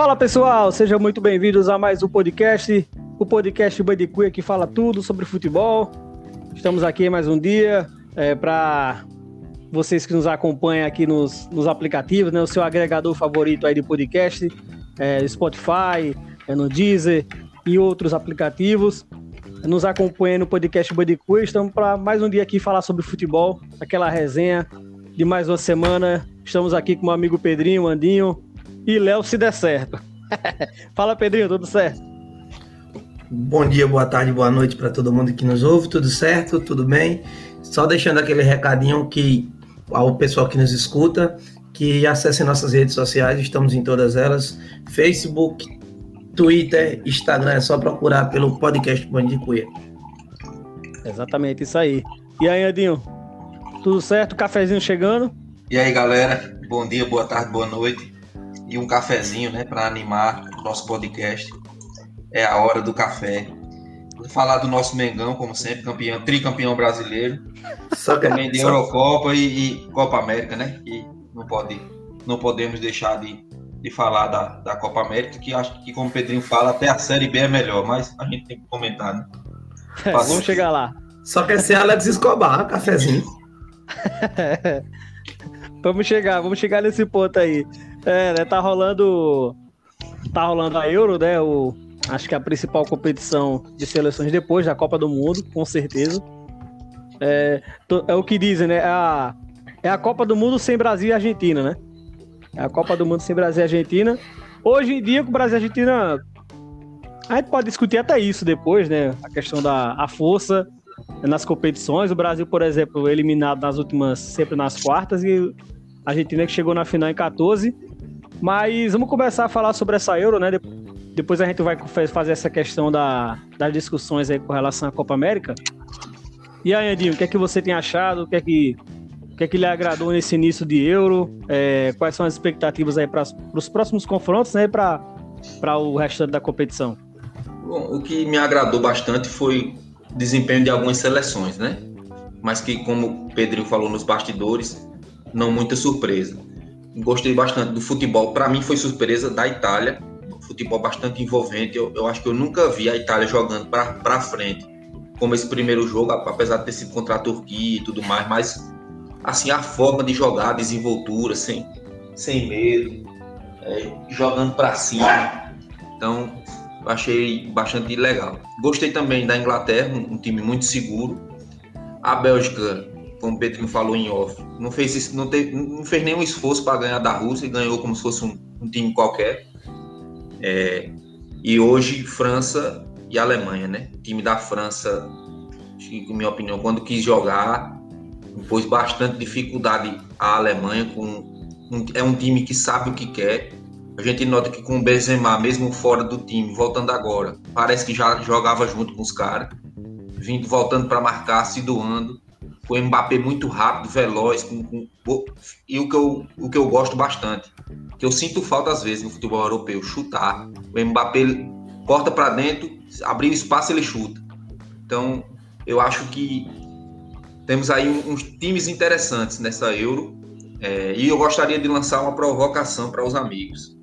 Fala pessoal, sejam muito bem-vindos a mais um podcast, o podcast Bandicoot que fala tudo sobre futebol. Estamos aqui mais um dia é, para vocês que nos acompanham aqui nos, nos aplicativos, né, o seu agregador favorito aí de podcast, é, Spotify, é no Deezer e outros aplicativos. Nos acompanha no podcast Bandicoot. Estamos para mais um dia aqui falar sobre futebol, aquela resenha de mais uma semana. Estamos aqui com o meu amigo Pedrinho, Andinho e Léo, se der certo. Fala, Pedrinho, tudo certo? Bom dia, boa tarde, boa noite para todo mundo que nos ouve. Tudo certo? Tudo bem? Só deixando aquele recadinho que ao pessoal que nos escuta, que acesse nossas redes sociais, estamos em todas elas: Facebook, Twitter, Instagram, é só procurar pelo podcast Bandicoot. Exatamente, isso aí. E aí, Edinho? Tudo certo? Cafezinho chegando? E aí, galera? Bom dia, boa tarde, boa noite. E um cafezinho, né, para animar o nosso podcast. É a hora do café. Vou falar do nosso Mengão, como sempre, campeão, tricampeão brasileiro. Só também de Eurocopa e, e, Copa América, né? E não pode, não podemos deixar de, de falar da, da Copa América, que acho que, como o Pedrinho fala, até a Série B é melhor, mas a gente tem que comentar, né? É, vamos chegar lá. Só quer ser Alex Escobar, cafezinho. vamos chegar, vamos chegar nesse ponto aí. É, né, tá rolando tá rolando a Euro, né? O, acho que a principal competição de seleções depois da Copa do Mundo, com certeza. É, é o que dizem, né? É a, é a Copa do Mundo sem Brasil e Argentina, né? É a Copa do Mundo sem Brasil e Argentina. Hoje em dia, com o Brasil e Argentina, a gente pode discutir até isso depois, né? A questão da a força nas competições. O Brasil, por exemplo, eliminado nas últimas, sempre nas quartas, e Argentina que chegou na final em 14. Mas vamos começar a falar sobre essa Euro, né? Depois a gente vai fazer essa questão da, das discussões aí com relação à Copa América. E aí, Andinho, o que é que você tem achado? O que é que, o que, é que lhe agradou nesse início de Euro? É, quais são as expectativas aí para os próximos confrontos, né? Para o restante da competição? Bom, o que me agradou bastante foi o desempenho de algumas seleções, né? Mas que, como o Pedrinho falou nos bastidores, não muita surpresa. Gostei bastante do futebol. Para mim foi surpresa da Itália. Futebol bastante envolvente. Eu, eu acho que eu nunca vi a Itália jogando para frente, como esse primeiro jogo, apesar de ter sido contra a Turquia e tudo mais. Mas assim a forma de jogar, a desenvoltura, sem, sem medo, é, jogando para cima. Então achei bastante legal. Gostei também da Inglaterra, um, um time muito seguro. A Bélgica como o Pedro falou em off, não fez, não, teve, não fez nenhum esforço para ganhar da Rússia e ganhou como se fosse um, um time qualquer. É, e hoje, França e Alemanha, né? O time da França, na minha opinião, quando quis jogar, pôs bastante dificuldade a Alemanha. Com, um, é um time que sabe o que quer. A gente nota que com o Benzema, mesmo fora do time, voltando agora, parece que já jogava junto com os caras, vindo voltando para marcar, se doando o Mbappé muito rápido, veloz, com, com, e o que, eu, o que eu gosto bastante, que eu sinto falta às vezes no futebol europeu, chutar. O Mbappé corta para dentro, abrir espaço ele chuta. Então, eu acho que temos aí uns times interessantes nessa Euro, é, e eu gostaria de lançar uma provocação para os amigos.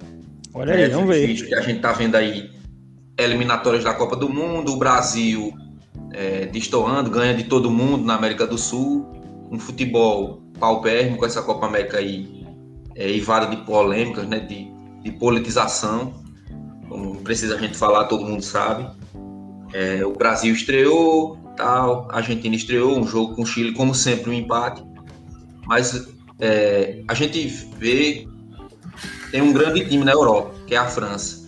Olha aí, é, vamos ver. A gente está vendo aí eliminatórias da Copa do Mundo, o Brasil é, destoando, ganha de todo mundo na América do Sul, um futebol paupérrimo com essa Copa América aí, é, ivada de polêmicas, né, de, de politização, como precisa a gente falar, todo mundo sabe. É, o Brasil estreou, tal, a Argentina estreou, um jogo com o Chile, como sempre, um empate, mas é, a gente vê tem um grande time na Europa, que é a França,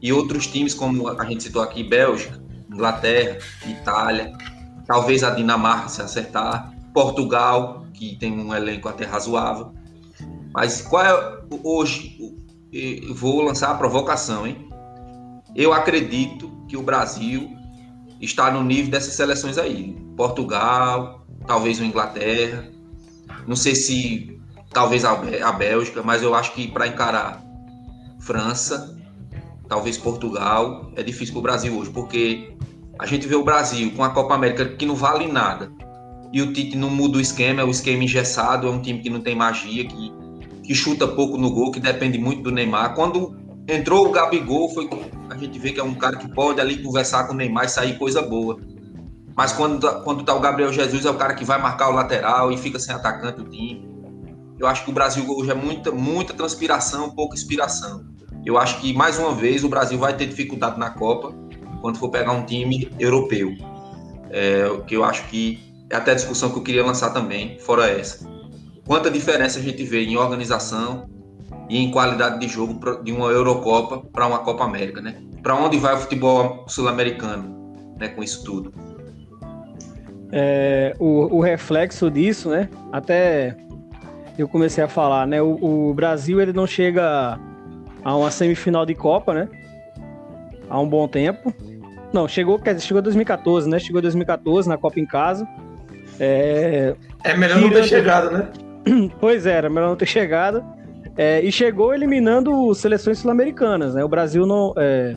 e outros times, como a gente citou aqui, Bélgica, Inglaterra, Itália, talvez a Dinamarca se acertar, Portugal, que tem um elenco até razoável. Mas qual é hoje? Vou lançar a provocação, hein? Eu acredito que o Brasil está no nível dessas seleções aí. Portugal, talvez o Inglaterra, não sei se talvez a Bélgica, mas eu acho que para encarar França, talvez Portugal, é difícil para o Brasil hoje, porque a gente vê o Brasil com a Copa América que não vale nada. E o Tite não muda o esquema, é um esquema engessado, é um time que não tem magia, que, que chuta pouco no gol, que depende muito do Neymar. Quando entrou o Gabigol, foi a gente vê que é um cara que pode ali conversar com o Neymar e sair coisa boa. Mas quando, quando tá o Gabriel Jesus, é o cara que vai marcar o lateral e fica sem atacante o time. Eu acho que o Brasil hoje é muita, muita transpiração, pouca inspiração. Eu acho que, mais uma vez, o Brasil vai ter dificuldade na Copa quando for pegar um time europeu. É, que eu acho que é até a discussão que eu queria lançar também, fora essa. Quanta diferença a gente vê em organização e em qualidade de jogo de uma Eurocopa para uma Copa América, né? Para onde vai o futebol sul-americano, né, com isso tudo? É, o, o, reflexo disso, né? Até eu comecei a falar, né? O, o, Brasil ele não chega a uma semifinal de Copa, né? Há um bom tempo. Não, chegou, quer dizer, chegou 2014, né? Chegou 2014 na Copa em casa. É, é melhor não ter chegado, né? Pois é, era melhor não ter chegado. É, e chegou eliminando seleções sul-americanas, né? O Brasil não. É,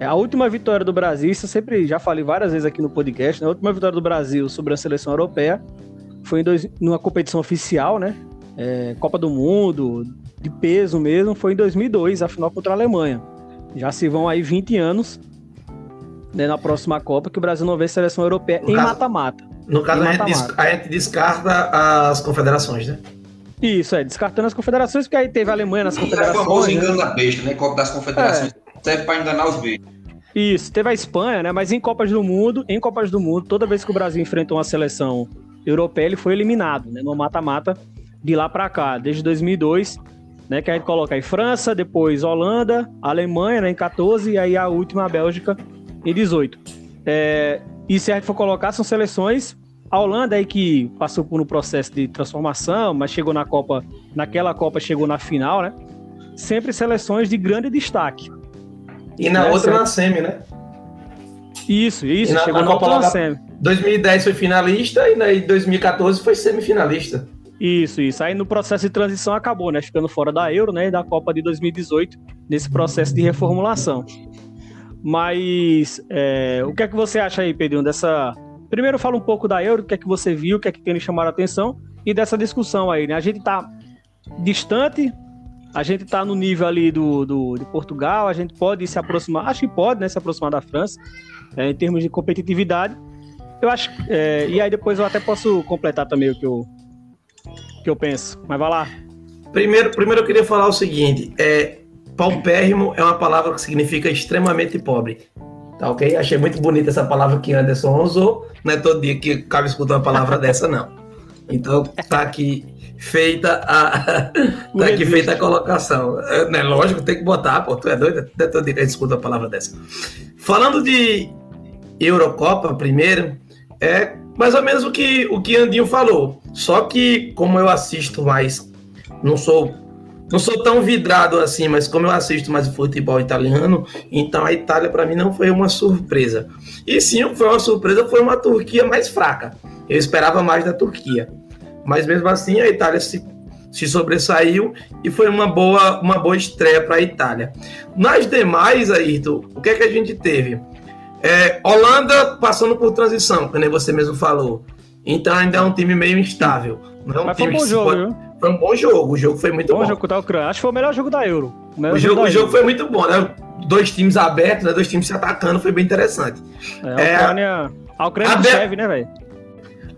é, a última vitória do Brasil, isso eu sempre já falei várias vezes aqui no podcast, né? A última vitória do Brasil sobre a seleção europeia foi em dois, numa competição oficial, né? É, Copa do Mundo, de peso mesmo, foi em 2002, a final contra a Alemanha. Já se vão aí 20 anos né, na próxima Copa que o Brasil não vê seleção europeia no em mata-mata. No caso, a, gente a gente descarta as confederações, né? Isso, é, descartando as confederações, porque aí teve a Alemanha nas confederações. É o famoso engano né? da besta, né? Copa das confederações. É. Serve para enganar os beijos. Isso, teve a Espanha, né? Mas em Copas do Mundo, em Copas do Mundo, toda vez que o Brasil enfrentou uma seleção europeia, ele foi eliminado, né? No mata-mata de lá para cá, desde 2002, né? Que a gente coloca aí França, depois Holanda, Alemanha, né? Em 14 e aí a última a Bélgica em 18. É, e se a gente for colocar, são seleções a Holanda aí que passou por um processo de transformação, mas chegou na Copa, naquela Copa chegou na final, né? Sempre seleções de grande destaque. E na né? outra na semi, né? Isso, isso, na, chegou na, Copa na semi. 2010 foi finalista e em 2014 foi semifinalista. Isso, isso. Aí no processo de transição acabou, né? Ficando fora da Euro, né? E da Copa de 2018, nesse processo de reformulação. Mas é, o que é que você acha aí, Pedrinho, dessa. Primeiro fala um pouco da Euro, o que é que você viu, o que é que tem lhe chamado a atenção, e dessa discussão aí, né? A gente tá distante a gente está no nível ali do, do, de Portugal, a gente pode se aproximar, acho que pode, né, se aproximar da França, é, em termos de competitividade. Eu acho, é, e aí depois eu até posso completar também o que eu, que eu penso, mas vai lá. Primeiro, primeiro eu queria falar o seguinte, é, paupérrimo é uma palavra que significa extremamente pobre, tá ok? Achei muito bonita essa palavra que Anderson usou, não é todo dia que cabe escutar uma palavra dessa, não. Então, tá aqui feita a tá aqui feita a colocação. É, né, lógico, tem que botar, pô, tu é doido? Até todo dia escuta uma palavra dessa. Falando de Eurocopa primeiro, é mais ou menos o que o que Andinho falou. Só que como eu assisto mais, não sou não sou tão vidrado assim, mas como eu assisto mais futebol italiano, então a Itália para mim não foi uma surpresa. E sim, foi uma surpresa, foi uma Turquia mais fraca. Eu esperava mais da Turquia. Mas mesmo assim a Itália se, se sobressaiu e foi uma boa, uma boa estreia para a Itália. Nas demais, Ayrton, o que é que a gente teve? É, Holanda passando por transição, como você mesmo falou. Então ainda é um time meio instável. Não é um Mas time foi um bom jogo, pode... Foi um bom jogo, o jogo foi muito bom. bom. jogo da Ucrânia. Acho que foi o melhor jogo da Euro. O, o jogo, o jogo foi muito bom, né? Dois times abertos, né? dois times se atacando, foi bem interessante. É, a Ucrânia. É, a Ucrânia a né, velho?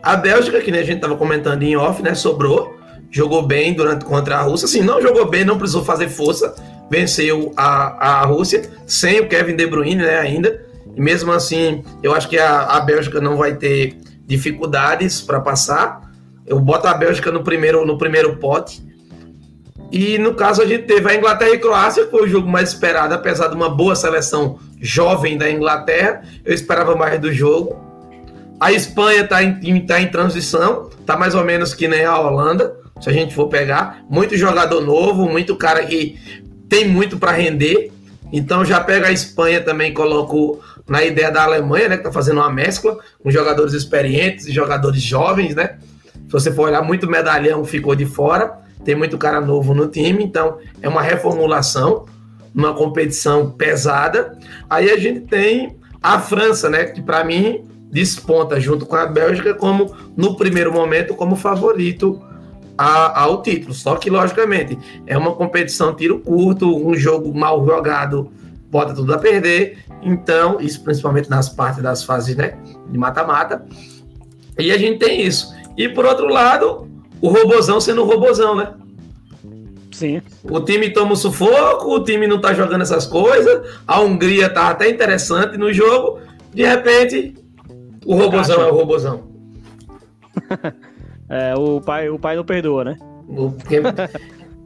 A Bélgica, que né, a gente estava comentando em off, né? Sobrou, jogou bem durante contra a Rússia. Assim, não jogou bem, não precisou fazer força, venceu a, a Rússia sem o Kevin De Bruyne, né? Ainda. Mesmo assim, eu acho que a, a Bélgica não vai ter dificuldades para passar. Eu boto a Bélgica no primeiro, no primeiro pote. E no caso a gente teve a Inglaterra e Croácia, que foi o jogo mais esperado, apesar de uma boa seleção jovem da Inglaterra. Eu esperava mais do jogo. A Espanha está em, tá em transição, tá mais ou menos que nem a Holanda, se a gente for pegar. Muito jogador novo, muito cara que tem muito para render. Então já pega a Espanha também, coloco na ideia da Alemanha, né, que tá fazendo uma mescla com jogadores experientes e jogadores jovens, né? Se você for olhar, muito medalhão ficou de fora, tem muito cara novo no time, então é uma reformulação, uma competição pesada. Aí a gente tem a França, né, que para mim desponta junto com a Bélgica como no primeiro momento como favorito a, ao título. Só que, logicamente, é uma competição tiro curto, um jogo mal jogado bota tudo a perder. Então, isso principalmente nas partes das fases né, de mata-mata. E a gente tem isso. E por outro lado, o robozão sendo o robozão, né? Sim. O time toma um sufoco, o time não tá jogando essas coisas, a Hungria tá até interessante no jogo, de repente, o robozão é o robozão. é, o pai, o pai não perdoa, né? O, quem,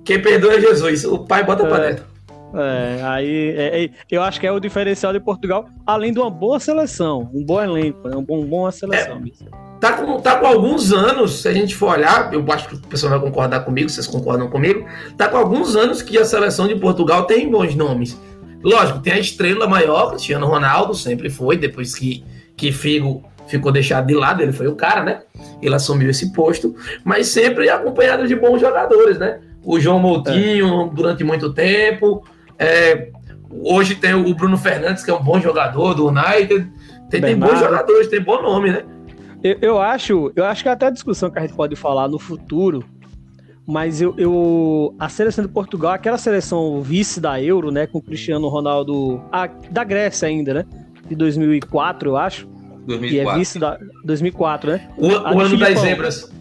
quem, perdoa é Jesus, o pai bota é, pra dentro. É, aí é, é, eu acho que é o diferencial de Portugal, além de uma boa seleção, um bom elenco, né? um bom, uma seleção. É, tá com, tá com alguns anos, se a gente for olhar, eu acho que o pessoal vai concordar comigo, vocês concordam comigo, tá com alguns anos que a seleção de Portugal tem bons nomes. Lógico, tem a estrela maior, Cristiano Ronaldo, sempre foi, depois que, que Figo ficou deixado de lado, ele foi o cara, né? Ele assumiu esse posto, mas sempre acompanhado de bons jogadores, né? O João Moutinho, é. durante muito tempo. É, hoje tem o Bruno Fernandes, que é um bom jogador do United. Tem, tem bons jogadores, tem bom nome, né? Eu, eu, acho, eu acho que é até a discussão que a gente pode falar no futuro, mas eu, eu a seleção de Portugal, aquela seleção vice da Euro, né, com o Cristiano Ronaldo, a, da Grécia ainda, né, de 2004, eu acho. 2004. Que é vice da 2004, né? O, o ano das zebras.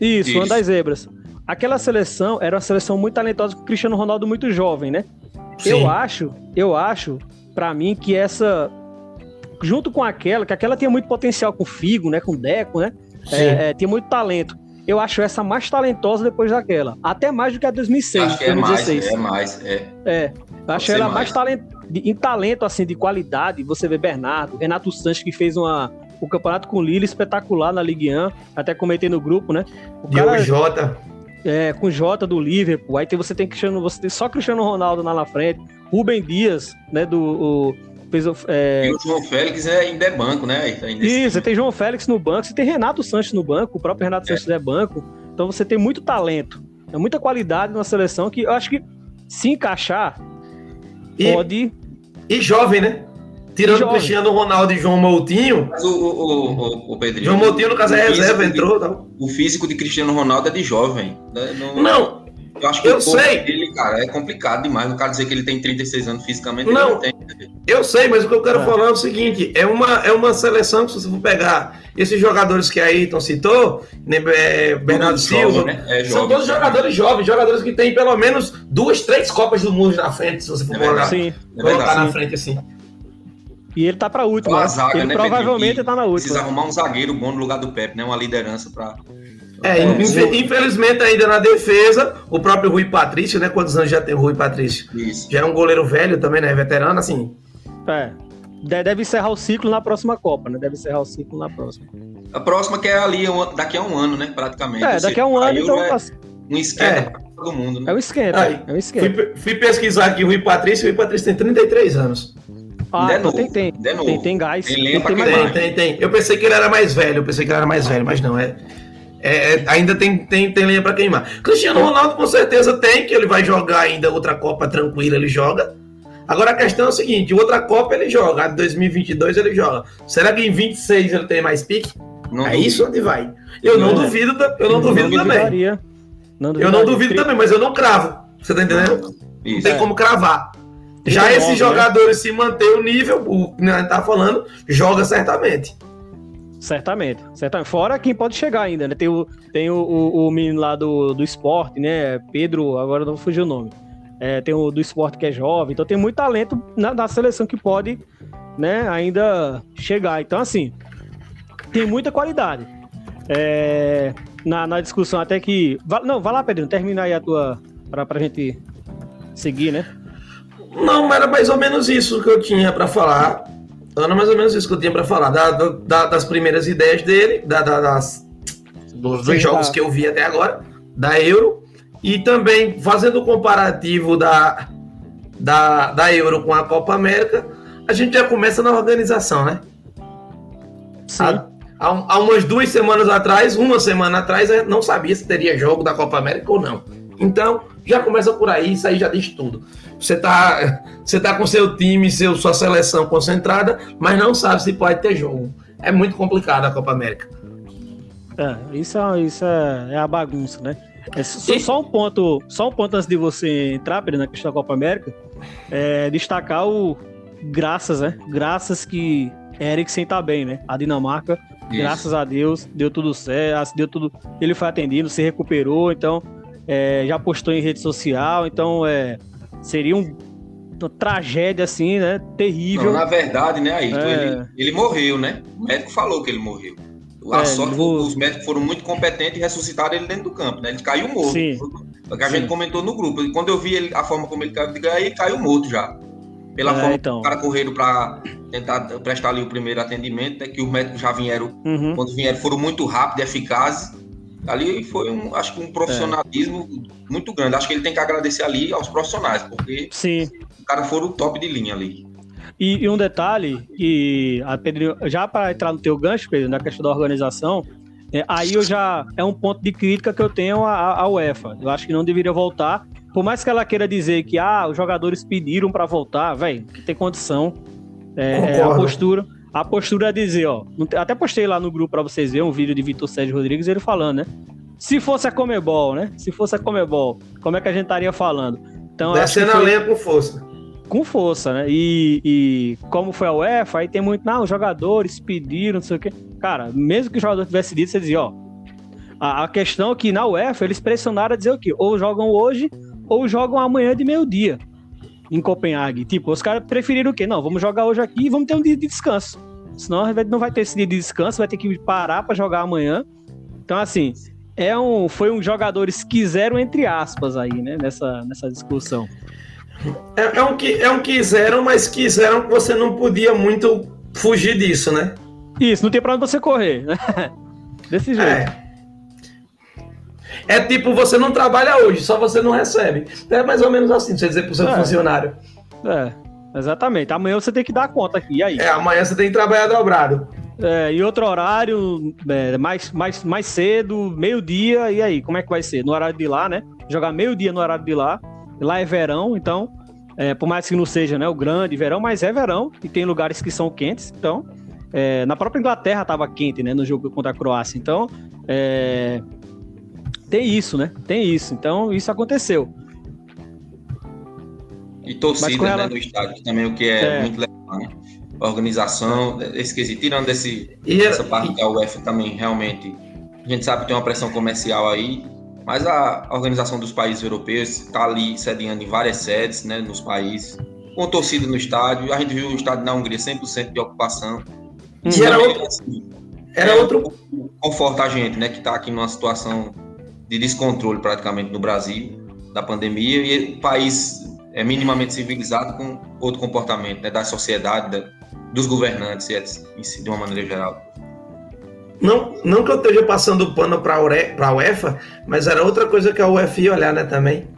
Isso, Isso, o ano das zebras. Aquela seleção era uma seleção muito talentosa com o Cristiano Ronaldo muito jovem, né? Sim. Eu acho, eu acho, para mim que essa junto com aquela, que aquela tinha muito potencial com o Figo, né? Com o Deco, né? É, é, tinha muito talento. Eu acho essa mais talentosa depois daquela. Até mais do que a 2006, acho que 2016. É mais, é mais, é. É. Eu acho ela mais, mais talent... em talento, assim, de qualidade. Você vê Bernardo, Renato Sanches, que fez uma, o campeonato com o Lille espetacular na Ligue 1. Até comentei no grupo, né? O cara, Jota. É, com Jota do Liverpool. Aí você tem Cristiano, você tem só Cristiano Ronaldo lá na frente. Rubem Dias, né? Do. O, fez é... E o João Félix é, ainda é banco, né? Ainda Isso, você tem João Félix no banco, você tem Renato Sanches no banco, o próprio Renato é. Sanches é banco. Então você tem muito talento, é muita qualidade na seleção que eu acho que se encaixar e, pode. E jovem, né? Tirando o Cristiano Ronaldo e João Moutinho. Mas o, o, o, o Pedrinho. João Moutinho, no caso, é reserva, entrou. De, o físico de Cristiano Ronaldo é de jovem. Né? Não, não, eu acho que eu sei. Dele, cara, é complicado demais. Não quero dizer que ele tem 36 anos fisicamente. Não, não tem. eu sei, mas o que eu quero é. falar é o seguinte: é uma, é uma seleção que, se você for pegar esses jogadores que a Ayrton citou, né, é, Bernardo Silva, jovem, né? é, são todos jogadores jovens, jogadores que têm pelo menos duas, três Copas do Mundo na frente, se você for é colocar, sim, colocar na frente assim. E ele tá pra última. Né? Zaga, ele né, provavelmente tá na última. Precisa arrumar um zagueiro bom no lugar do Pepe, né? Uma liderança pra é, infelizmente ainda na defesa, o próprio Rui Patrício, né? Quantos anos já tem o Rui Patrício? Isso. Já é um goleiro velho também, né? Veterano, assim. É. Deve encerrar o ciclo na próxima Copa, né? Deve encerrar o ciclo na próxima. A próxima que é ali daqui a um ano, né? Praticamente. É, daqui a um ano, então. É um esquema é. para todo mundo, né? É um esquema. Aí, é um esquema. Fui, fui, pesquisar aqui o Rui Patrício, o Rui Patrício tem 33 anos. Ah, então tem, tem. Tem, tem gás. Tem, tem, tem, tem, tem. Eu pensei que ele era mais velho, eu pensei que ele era mais velho, mas não, é. É, é, ainda tem, tem, tem lenha para queimar. Cristiano Ronaldo com certeza tem, que ele vai jogar ainda outra Copa tranquila, ele joga. Agora a questão é o seguinte: outra Copa ele joga, a de 2022 ele joga. Será que em 26 ele tem mais pique? Não é duvido. isso onde vai. Eu não, não duvido, eu não, não duvido também. Não eu não duvido também, mas eu não cravo. Você tá entendendo? Isso. Não tem é. como cravar. Já esses né? jogadores se manter o nível, o que a gente tá falando, joga certamente. Certamente, certamente. Fora quem pode chegar ainda, né? Tem o, tem o, o, o menino lá do, do esporte, né? Pedro, agora não fugiu o nome. É, tem o do esporte que é jovem, então tem muito talento na, na seleção que pode, né, ainda chegar. Então, assim, tem muita qualidade. É, na, na discussão até que. Não, vai lá, Pedro, termina aí a tua. Pra, pra gente seguir, né? Não, era mais ou menos isso que eu tinha para falar. Era mais ou menos isso que eu tinha para falar, da, da, das primeiras ideias dele, da, das, dos, dos jogos que eu vi até agora, da Euro, e também fazendo o comparativo da, da, da Euro com a Copa América, a gente já começa na organização, né? Sim. Há, há, há umas duas semanas atrás, uma semana atrás, não sabia se teria jogo da Copa América ou não. Então, já começa por aí, isso aí já diz tudo. Você tá, você tá com seu time, seu, sua seleção concentrada, mas não sabe se pode ter jogo. É muito complicado a Copa América. É, isso, é, isso é, é a bagunça, né? É, só, só, um ponto, só um ponto antes de você entrar, Pedro, na questão da Copa América, é destacar o graças, né? Graças que Eriksen tá bem, né? A Dinamarca, Isso. graças a Deus, deu tudo certo, deu tudo. Ele foi atendido, se recuperou, então é, já postou em rede social, então é, seria um, uma tragédia assim, né? Terrível. Não, na verdade, né, Ayrton, é... ele, ele morreu, né? O médico falou que ele morreu. A é, sorte vou... os médicos foram muito competentes e ressuscitaram ele dentro do campo, né? Ele caiu morto. Sim. Que a Sim. gente comentou no grupo. E quando eu vi ele, a forma como ele caiu, ele caiu morto já. Pela é, forma então. que os caras correram para tentar prestar ali o primeiro atendimento, né? Que os médicos já vieram, uhum. quando vieram, foram muito rápidos e eficazes. Ali foi, um, acho que um profissionalismo é. muito grande. Acho que ele tem que agradecer ali aos profissionais, porque Sim. os caras foram top de linha ali. E, e um detalhe, e a Pedro, já para entrar no teu gancho, Pedro, na questão da organização, é, aí eu já é um ponto de crítica que eu tenho à, à UEFA. Eu acho que não deveria voltar. Por mais que ela queira dizer que ah, os jogadores pediram para voltar, velho, que tem condição. É, é, a postura. A postura é dizer, ó. Até postei lá no grupo para vocês verem um vídeo de Vitor Sérgio Rodrigues ele falando, né? Se fosse a Comebol, né? Se fosse a Comebol, como é que a gente estaria falando? Então, Descendo foi... a lenha com força com força, né? E, e, como foi a UEFA, aí tem muito, não, os jogadores pediram, não sei o quê. Cara, mesmo que o jogador tivesse dito, você dizia, ó, a, a questão é que na UEFA eles pressionaram a dizer o quê? Ou jogam hoje, ou jogam amanhã de meio-dia em Copenhague. Tipo, os caras preferiram o quê? Não, vamos jogar hoje aqui e vamos ter um dia de descanso. Senão não vai ter esse dia de descanso, vai ter que parar para jogar amanhã. Então, assim, é um, foi um jogadores quiseram entre aspas aí, né, nessa, nessa discussão. É, é, um, é um quiseram, mas quiseram que você não podia muito fugir disso, né? Isso, não tem pra onde você correr, né? Desse jeito. É. É tipo, você não trabalha hoje, só você não recebe. É mais ou menos assim, você dizer pro seu é. funcionário. É, exatamente. Amanhã você tem que dar conta aqui, e aí? É, amanhã você tem que trabalhar dobrado. É, e outro horário, é, mais, mais, mais cedo, meio-dia, e aí? Como é que vai ser? No horário de lá, né? Jogar meio-dia no horário de lá. Lá é verão, então, é, por mais que não seja né, o grande verão, mas é verão e tem lugares que são quentes. Então, é, na própria Inglaterra estava quente, né, no jogo contra a Croácia. Então, é, tem isso, né? Tem isso. Então, isso aconteceu. E torcida ela... né, no estádio também, o que é, é. muito legal, né? Organização, esqueci, tirando esse, e, essa parte da UEFA também, realmente, a gente sabe que tem uma pressão comercial aí, mas a organização dos países europeus está ali sediando em várias sedes, né, nos países, com torcida no estádio. A gente viu o estádio na Hungria 100% de ocupação. E era outro, assim, era é, outro... Conforta a gente, né, que está aqui numa situação de descontrole praticamente no Brasil, da pandemia, e o país é minimamente civilizado com outro comportamento, né, da sociedade, da, dos governantes, de uma maneira geral. Não, não que eu esteja passando pano para a UEFA, mas era outra coisa que a UEFA ia olhar, né, também.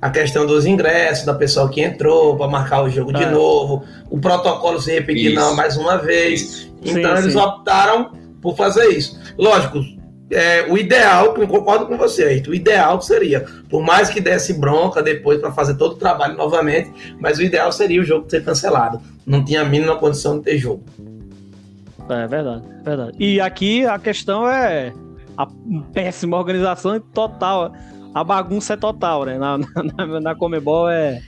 A questão dos ingressos, da pessoa que entrou para marcar o jogo é. de novo, o protocolo se repetir não, mais uma vez. Isso. Então sim, eles sim. optaram por fazer isso. Lógico, é, o ideal, que eu concordo com você, aí, o ideal seria, por mais que desse bronca depois para fazer todo o trabalho novamente, mas o ideal seria o jogo ser cancelado. Não tinha a mínima condição de ter jogo. É verdade, é verdade. E aqui a questão é a péssima organização total. A bagunça é total, né? Na, na, na Comebol é.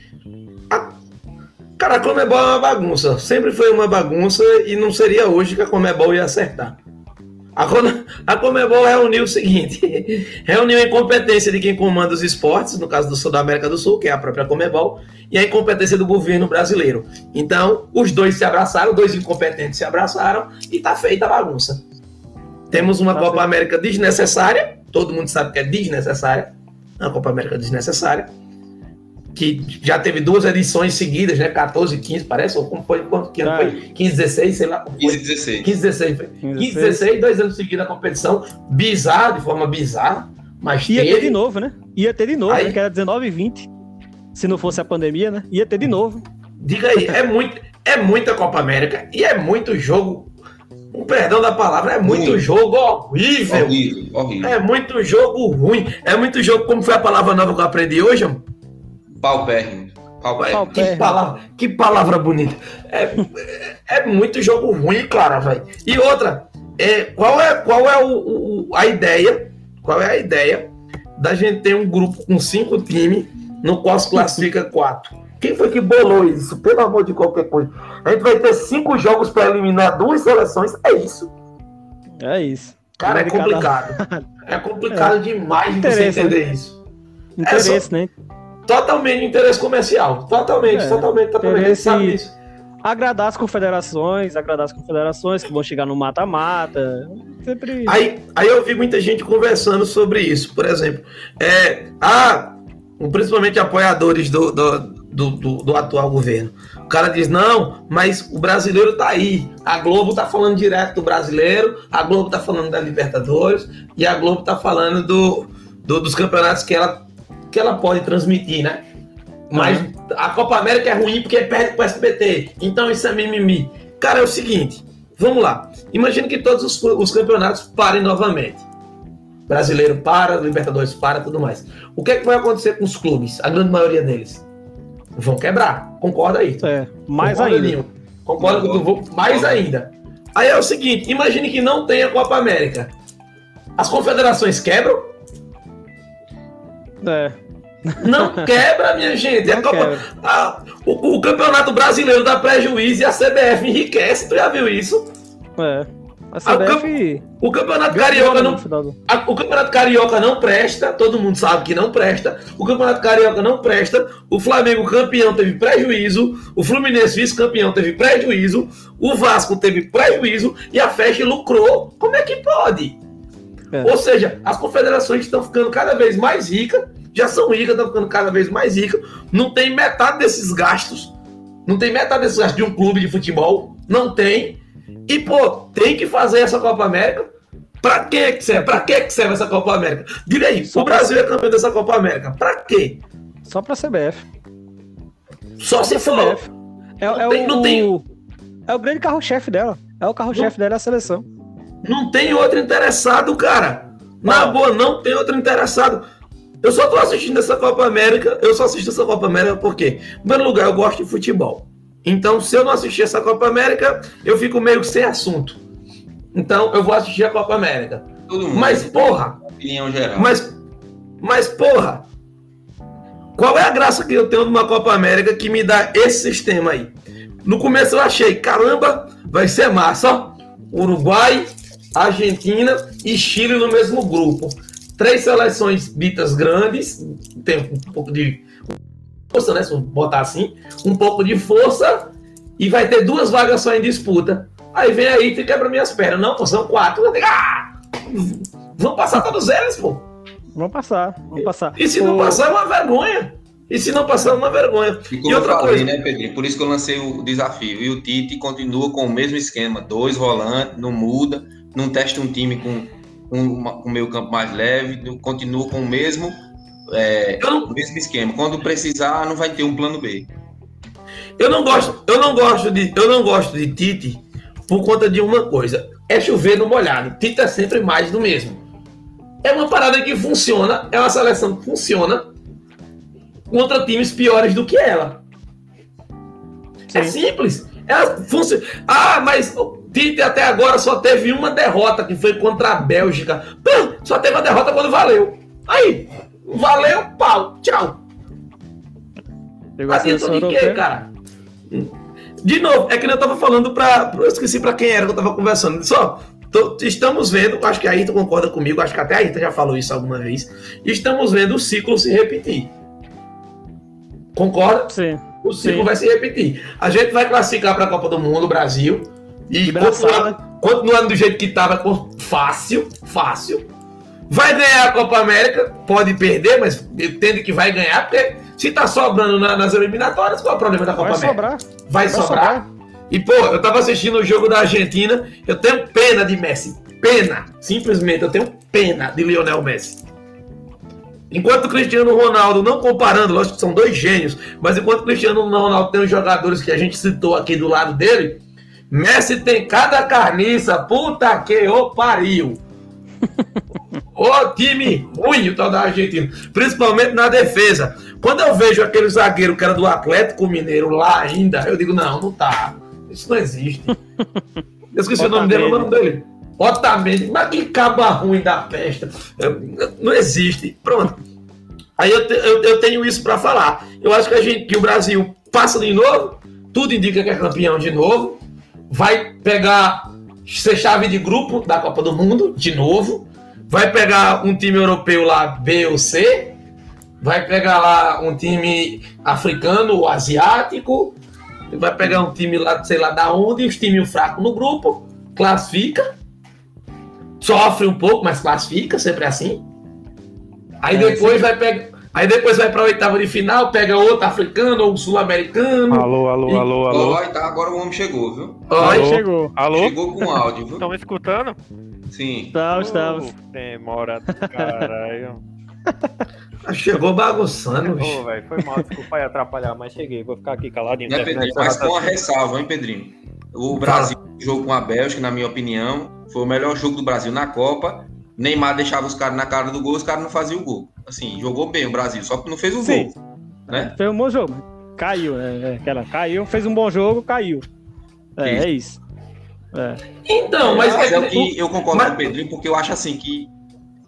Cara, a Comebol é uma bagunça. Sempre foi uma bagunça e não seria hoje que a Comebol ia acertar. A, Comebol reuniu o seguinte: reuniu a incompetência de quem comanda os esportes, no caso do Sul da América do Sul, que é a própria Comebol, e a incompetência do governo brasileiro. Então, os dois se abraçaram, dois incompetentes se abraçaram e tá feita a bagunça. Temos uma tá Copa feito. América desnecessária, todo mundo sabe que é desnecessária, uma Copa América desnecessária que já teve duas edições seguidas, né? 14, 15, parece, ou como foi, quanto que ano é. foi? 15, 16, sei lá. 15, 16. 15, 16, 15, 16, dois anos seguidos a competição, bizarro, de forma bizarra, mas Ia teve... ter de novo, né? Ia ter de novo, aí... né? que era 19 e 20, se não fosse a pandemia, né? Ia ter de novo. Diga aí, é, muito, é muita Copa América e é muito jogo o perdão da palavra, é muito ruim. jogo horrível. horrível. horrível. É muito jogo ruim. É muito jogo, como foi a palavra nova que eu aprendi hoje, amor? Paupérrimo. Paupérrimo. Que palavra, que palavra bonita. É, é muito jogo ruim, cara, velho. E outra, é, qual é, qual é o, o, a ideia? Qual é a ideia da gente ter um grupo com cinco times, no qual se classifica quatro. Quem foi que bolou isso? Pelo amor de qualquer coisa. A gente vai ter cinco jogos para eliminar duas seleções. É isso. É isso. Cara, é complicado. É complicado é. demais de você entender né? isso. Interesse, é só... né? Totalmente interesse comercial. Totalmente, é. totalmente, totalmente. Interesse... Sabe isso agradar as confederações, agradar as confederações que vão chegar no mata-mata. Sempre. Aí, aí eu vi muita gente conversando sobre isso. Por exemplo, é, ah, principalmente apoiadores do, do, do, do, do atual governo. O cara diz: não, mas o brasileiro tá aí. A Globo tá falando direto do brasileiro, a Globo tá falando da Libertadores e a Globo tá falando do, do dos campeonatos que ela, que ela pode transmitir, né? Mas uhum. a Copa América é ruim porque perde pro SBT. Então isso é mimimi. Cara, é o seguinte. Vamos lá. Imagina que todos os, os campeonatos parem novamente. Brasileiro para, Libertadores para, tudo mais. O que, é que vai acontecer com os clubes? A grande maioria deles vão quebrar. Concorda aí? É, mais Concorda, ainda. Concorda com vou mais ainda. Aí é o seguinte, imagine que não tenha Copa América. As confederações quebram? É. Não quebra, minha gente. A Copa, a, o, o, Campeonato Brasileiro dá prejuízo e a CBF enriquece. Tu já viu isso? É. A CBF. o, Campeonato Carioca não. A, o Campeonato Carioca não presta. Todo mundo sabe que não presta. O Campeonato Carioca não presta. O Flamengo campeão teve prejuízo. O Fluminense vice-campeão teve prejuízo. O Vasco teve prejuízo. E a Festa lucrou. Como é que pode? É. Ou seja, as confederações estão ficando cada vez mais ricas já são ricas, estão ficando cada vez mais ricas, não tem metade desses gastos, não tem metade desses gastos de um clube de futebol, não tem. E, pô, tem que fazer essa Copa América. Pra que que serve? Pra que que serve essa Copa América? Diga aí, Só o Brasil pra... é campeão dessa Copa América. Pra quê? Só pra CBF. Só, Só se for. CBF. É, não, é tem, o, não tem. É o grande carro-chefe dela. É o carro-chefe dela, é a seleção. Não tem outro interessado, cara. Na boa, não tem outro interessado. Eu só tô assistindo essa Copa América, eu só assisto essa Copa América porque, em primeiro lugar, eu gosto de futebol. Então, se eu não assistir essa Copa América, eu fico meio sem assunto. Então, eu vou assistir a Copa América. Mas, porra. Opinião geral. Mas, mas, porra. Qual é a graça que eu tenho numa Copa América que me dá esse sistema aí? No começo eu achei, caramba, vai ser massa. Uruguai, Argentina e Chile no mesmo grupo três seleções ditas grandes, tem um pouco de força, né? Se eu botar assim, um pouco de força, e vai ter duas vagas só em disputa. Aí vem aí e quebra minhas pernas. Não, pô, são quatro. Ah, vamos passar todos eles, pô. Vamos passar, vamos passar. E, e se não passar, é uma vergonha. E se não passar, é uma vergonha. E, como e outra eu falei, coisa, né, Pedrinho? Por isso que eu lancei o desafio. E o Tite continua com o mesmo esquema: dois volantes, não muda, não testa um time com um, um meio campo mais leve, continua com o mesmo, é, não, o mesmo esquema. Quando precisar, não vai ter um plano B. Eu não gosto, eu não gosto de, eu não gosto de Tite por conta de uma coisa. É chover no molhado. Tite é sempre mais do mesmo. É uma parada que funciona, é uma seleção que funciona contra times piores do que ela. É Sim. É simples. Ela funciona. Ah, mas Tite até agora só teve uma derrota, que foi contra a Bélgica. Pum, só teve uma derrota quando valeu. Aí, valeu, pau, tchau. Adiantou de quê, cara? De novo, é que eu tava falando pra. Eu esqueci pra quem era que eu tava conversando. Só, tô, estamos vendo, acho que a Rita concorda comigo, acho que até a Rita já falou isso alguma vez. Estamos vendo o ciclo se repetir. Concorda? Sim. O ciclo sim. vai se repetir. A gente vai classificar para a Copa do Mundo, Brasil. E continuando, continuando do jeito que estava, fácil, fácil. Vai ganhar a Copa América, pode perder, mas entendo que vai ganhar, porque se tá sobrando na, nas eliminatórias, qual é o problema da Copa vai América? Sobrar. Vai, vai sobrar. sobrar. E, pô, eu tava assistindo o jogo da Argentina, eu tenho pena de Messi. Pena. Simplesmente, eu tenho pena de Lionel Messi. Enquanto o Cristiano Ronaldo, não comparando, lógico que são dois gênios, mas enquanto o Cristiano Ronaldo tem os jogadores que a gente citou aqui do lado dele, Messi tem cada carniça, puta que o pariu. o time ruim, o tal da Argentina, principalmente na defesa. Quando eu vejo aquele zagueiro que era do Atlético Mineiro lá ainda, eu digo, não, não tá. Isso não existe. Eu esqueci Bota o nome dele, o nome dele. Otamendi, mas que caba ruim da festa. Não existe. Pronto. Aí eu, te, eu, eu, tenho isso para falar. Eu acho que, a gente, que o Brasil passa de novo, tudo indica que é campeão de novo, vai pegar, ser chave de grupo da Copa do Mundo de novo, vai pegar um time europeu lá, B ou C, vai pegar lá um time africano ou asiático, vai pegar um time lá, sei lá da onde, os times fracos no grupo, classifica, sofre um pouco, mas classifica, sempre assim. Aí é, depois vai pegar. Aí depois vai para a oitava de final, pega outro africano ou sul-americano. Alô, alô, e... alô, alô. Oi, tá, agora o homem chegou, viu? Oi, chegou. Alô? Chegou com áudio, viu? Estão me escutando? Sim. Estamos, estamos. Demora, caralho. Chegou bagunçando. Chegou, velho. Foi mal, desculpa aí atrapalhar, mas cheguei. Vou ficar aqui caladinho. Né, Pedrinho, mas com a ressalva, hein, Pedrinho? O Brasil, o jogo com a Bélgica, na minha opinião, foi o melhor jogo do Brasil na Copa. Neymar deixava os caras na cara do gol, os caras não faziam o gol. Assim, jogou bem o Brasil, só que não fez o Sim. gol. Né? Fez um bom jogo. Caiu, né? É, aquela, caiu, fez um bom jogo, caiu. É, isso. é isso. É. Então, mas, mas é que eu concordo mas... com o Pedrinho, porque eu acho assim que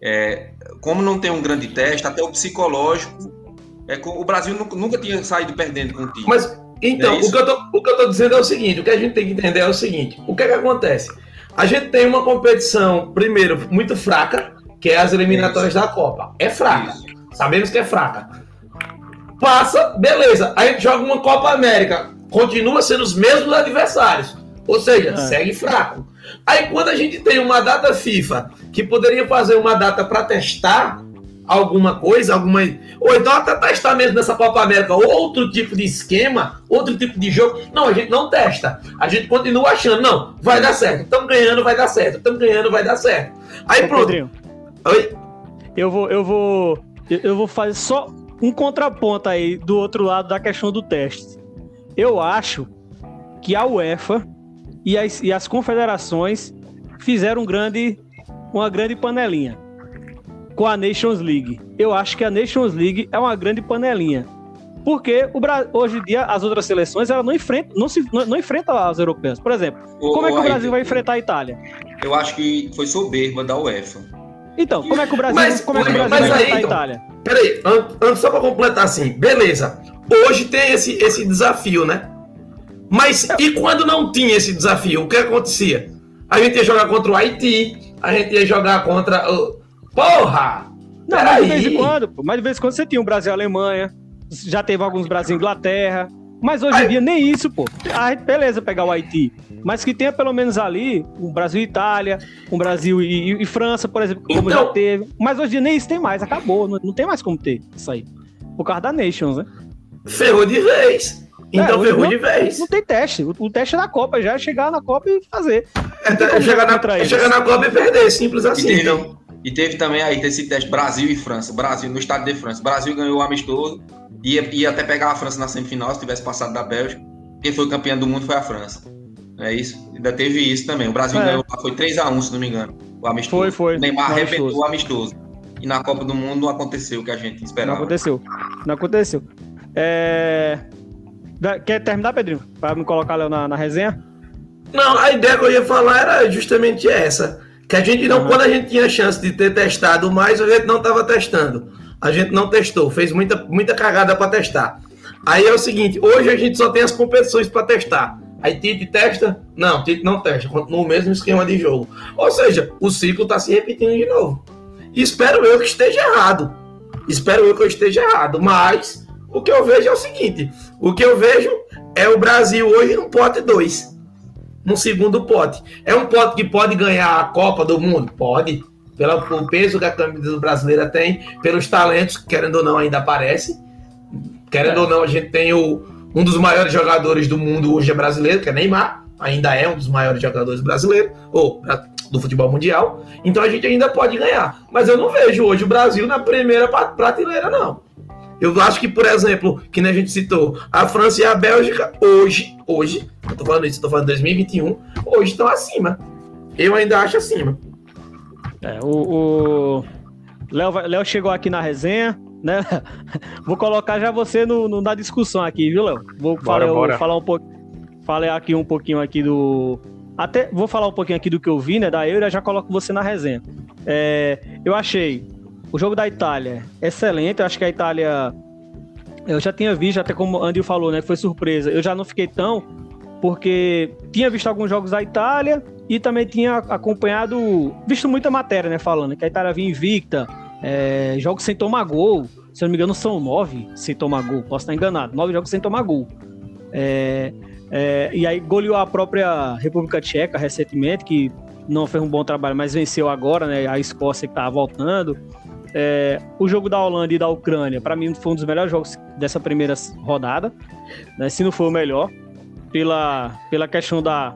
é, como não tem um grande teste, até o psicológico, é, o Brasil nunca tinha saído perdendo com o time. Mas então, é o, que eu tô, o que eu tô dizendo é o seguinte: o que a gente tem que entender é o seguinte: o que é que acontece? A gente tem uma competição, primeiro, muito fraca, que é as eliminatórias Isso. da Copa. É fraca. Isso. Sabemos que é fraca. Passa, beleza. Aí a gente joga uma Copa América. Continua sendo os mesmos adversários. Ou seja, é. segue fraco. Aí quando a gente tem uma data FIFA que poderia fazer uma data para testar alguma coisa, alguma. Ou então até testar mesmo nessa Copa América outro tipo de esquema, outro tipo de jogo. Não, a gente não testa. A gente continua achando, não, vai dar certo. Estamos ganhando, vai dar certo. Estamos ganhando, vai dar certo. Aí Ô, pronto. Pedrinho, Oi? Eu vou, eu vou. Eu vou fazer só um contraponto aí do outro lado da questão do teste. Eu acho que a UEFA e as, e as confederações fizeram um grande, uma grande panelinha com a Nations League. Eu acho que a Nations League é uma grande panelinha. Porque o Brasil, hoje em dia as outras seleções elas não enfrentam, não, se, não, não enfrentam as europeias. Por exemplo, o, como é que o Brasil vai enfrentar a Itália? Eu acho que foi soberba da UEFA. Então, como é que o Brasil, mas, como é que o Brasil vai aí, enfrentar então, a Itália? Peraí, antes só para completar assim, beleza. Hoje tem esse, esse desafio, né? Mas e quando não tinha esse desafio, o que acontecia? A gente ia jogar contra o Haiti, a gente ia jogar contra Porra! Não, mas de vez em quando, mas de vez em quando você tinha um Brasil e Alemanha, já teve alguns Brasil e Inglaterra, mas hoje em dia nem isso, pô. Ah, beleza pegar o Haiti, mas que tenha pelo menos ali um Brasil e Itália, um Brasil e, e, e França, por exemplo, como então, já teve. Mas hoje em dia nem isso tem mais, acabou, não, não tem mais como ter isso aí. Por causa da Nations, né? Ferrou de vez. Então é, ferrou não, de vez. Não tem teste. O, o, teste é da Copa já é chegar na Copa e fazer. É, é chegar, na, é chegar na Copa e perder, simples assim. Então. E teve também aí esse teste Brasil e França. Brasil, no estádio de França. Brasil ganhou o amistoso. Ia, ia até pegar a França na semifinal se tivesse passado da Bélgica. Quem foi campeão do mundo foi a França. É isso. Ainda teve isso também. O Brasil é. ganhou, foi 3x1, se não me engano. O amistoso. Foi, foi. O Neymar arrebentou o amistoso. E na Copa do Mundo não aconteceu o que a gente esperava. Não aconteceu. Não aconteceu. É... Quer terminar, Pedrinho? Para me colocar na, na resenha? Não, a ideia que eu ia falar era justamente essa. Que a gente não, uhum. quando a gente tinha chance de ter testado mais, a gente não estava testando. A gente não testou, fez muita, muita cagada para testar. Aí é o seguinte, hoje a gente só tem as competições para testar. Aí Tite testa? Não, Tite não testa, continua o mesmo esquema de jogo. Ou seja, o ciclo está se repetindo de novo. espero eu que esteja errado. Espero eu que eu esteja errado. Mas o que eu vejo é o seguinte: o que eu vejo é o Brasil hoje no pote 2 no segundo pote. É um pote que pode ganhar a Copa do Mundo? Pode. Pelo peso que a camisa brasileira tem, pelos talentos, querendo ou não, ainda aparece. Querendo é. ou não, a gente tem o, um dos maiores jogadores do mundo hoje é brasileiro, que é Neymar. Ainda é um dos maiores jogadores brasileiros, ou do futebol mundial. Então a gente ainda pode ganhar. Mas eu não vejo hoje o Brasil na primeira prateleira, não. Eu acho que, por exemplo, que nem a gente citou, a França e a Bélgica, hoje, hoje, eu tô falando isso, eu tô falando 2021, hoje estão acima. Eu ainda acho acima. É, o, o... Léo, Léo chegou aqui na resenha, né? Vou colocar já você no, no, na discussão aqui, viu, Léo? Vou bora, falar, bora. falar um pouco. Falei aqui um pouquinho aqui do, até vou falar um pouquinho aqui do que eu vi, né, da Euro, e já coloco você na resenha. É, eu achei o jogo da Itália excelente, eu acho que a Itália eu já tinha visto, até como o Andy falou, né, foi surpresa. Eu já não fiquei tão porque tinha visto alguns jogos da Itália e também tinha acompanhado, visto muita matéria, né, falando que a Itália vinha invicta, é, jogos sem tomar gol, se eu não me engano são nove sem tomar gol, posso estar enganado, nove jogos sem tomar gol. É, é, e aí goleou a própria República Tcheca recentemente, que não fez um bom trabalho, mas venceu agora, né, a Escócia que estava voltando. É, o jogo da Holanda e da Ucrânia, para mim, foi um dos melhores jogos dessa primeira rodada, né, se não foi o melhor pela, pela questão da,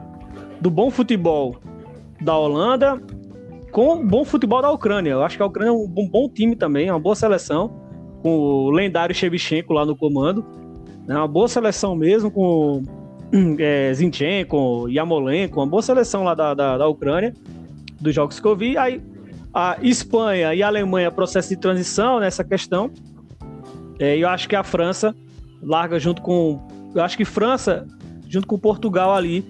do bom futebol da Holanda com o bom futebol da Ucrânia. Eu acho que a Ucrânia é um bom, bom time também, é uma boa seleção, com o lendário Shevchenko lá no comando. É uma boa seleção mesmo, com é, Zinchenko, Yamolenko, uma boa seleção lá da, da, da Ucrânia, dos jogos que eu vi. Aí a Espanha e a Alemanha, processo de transição nessa questão. É, eu acho que a França larga junto com. Eu acho que França junto com Portugal ali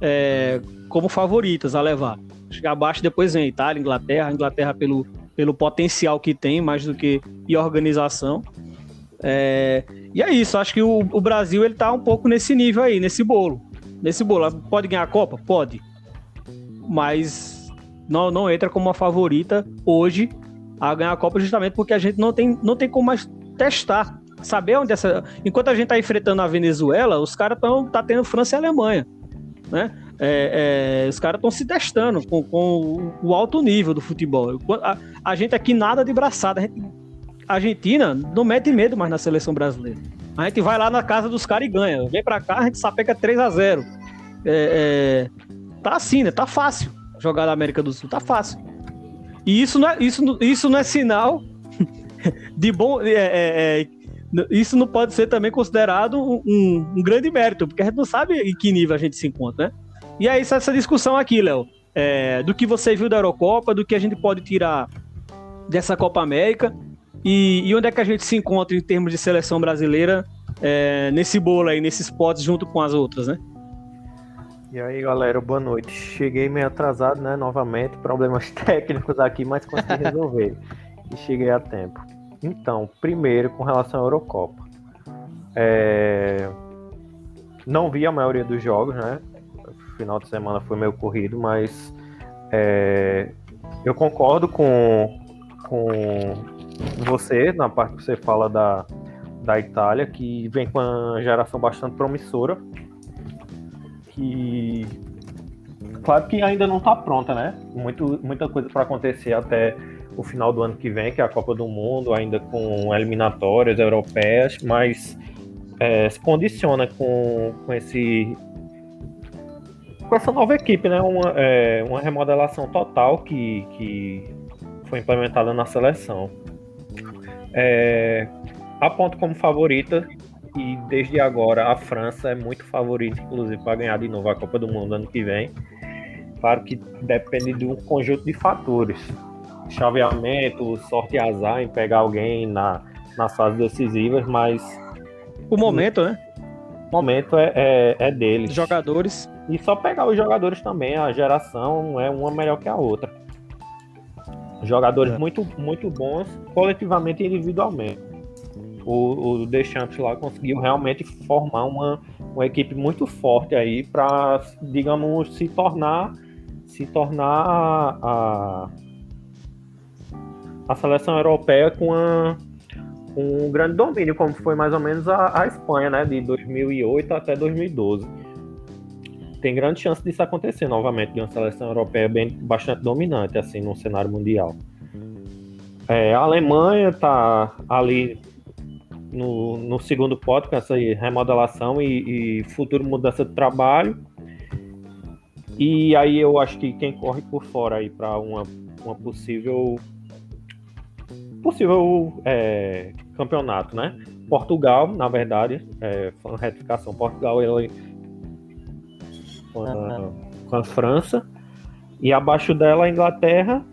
é, como favoritas a levar. Chegar abaixo, depois vem Itália, Inglaterra, Inglaterra pelo, pelo potencial que tem, mais do que e organização. É, e é isso, acho que o, o, Brasil ele tá um pouco nesse nível aí, nesse bolo. Nesse bolo. Pode ganhar a Copa? Pode. Mas não, não entra como uma favorita hoje a ganhar a Copa justamente porque a gente não tem, não tem como mais testar saber onde essa. Enquanto a gente tá enfrentando a Venezuela, os caras estão tá tendo França e Alemanha. Né? É, é, os caras estão se testando com, com, o alto nível do futebol. A, a gente aqui nada de braçada. A, gente, Argentina não mete medo mais na seleção brasileira. A gente vai lá na casa dos caras e ganha. Vem pra cá, a gente sapeca 3 a 0 é, é, Tá assim, né? Tá fácil jogar na América do Sul. Tá fácil. E isso não é, isso, isso não é sinal de bom. É, é, é isso não pode ser também considerado um, um, grande mérito, porque a gente não sabe em que nível a gente se encontra, né? E aí, essa discussão aqui, Léo, é, do que você viu da Eurocopa, do que a gente pode tirar dessa Copa América e, e onde é que a gente se encontra em termos de seleção brasileira é, nesse bolo aí, nesses potes junto com as outras, né? E aí, galera, boa noite. Cheguei meio atrasado, né? Novamente, problemas técnicos aqui, mas consegui resolver. e cheguei a tempo. Então, primeiro, com relação à Eurocopa. É... Não vi a maioria dos jogos, né? O final de semana foi meio corrido, mas é... eu concordo com, com você na parte que você fala da, da Itália, que vem com uma geração bastante promissora. Que claro que ainda não está pronta, né? Muito, muita coisa para acontecer até o final do ano que vem, que é a Copa do Mundo, ainda com eliminatórias europeias, mas é, se condiciona com, com esse com essa nova equipe, né? Uma, é, uma remodelação total que, que foi implementada na seleção. É, aponto como favorita e desde agora a França é muito favorita, inclusive, para ganhar de novo a Copa do Mundo ano que vem. Claro que depende de um conjunto de fatores chaveamento, sorte e azar em pegar alguém na, nas fases decisivas, mas. O momento, né? O momento é, é, é deles. Jogadores. E só pegar os jogadores também, a geração é uma melhor que a outra. Jogadores é. muito, muito bons, coletivamente e individualmente. O, o Deschamps lá conseguiu realmente formar uma, uma equipe muito forte aí para, digamos, se tornar se tornar a, a seleção europeia com, um grande domínio, como foi mais ou menos a, a Espanha, né, de 2008 até 2012. Tem grande chance disso acontecer novamente, de uma seleção europeia bem, bastante dominante, assim, no cenário mundial. É, a Alemanha está ali no, no, segundo com essa remodelação e, e futuro mudança de trabalho. E aí eu acho que quem corre por fora aí para uma, uma possível possível é, campeonato, né? Portugal, na verdade, é, uma retificação, Portugal ele, com, a, com a França, e abaixo dela a Inglaterra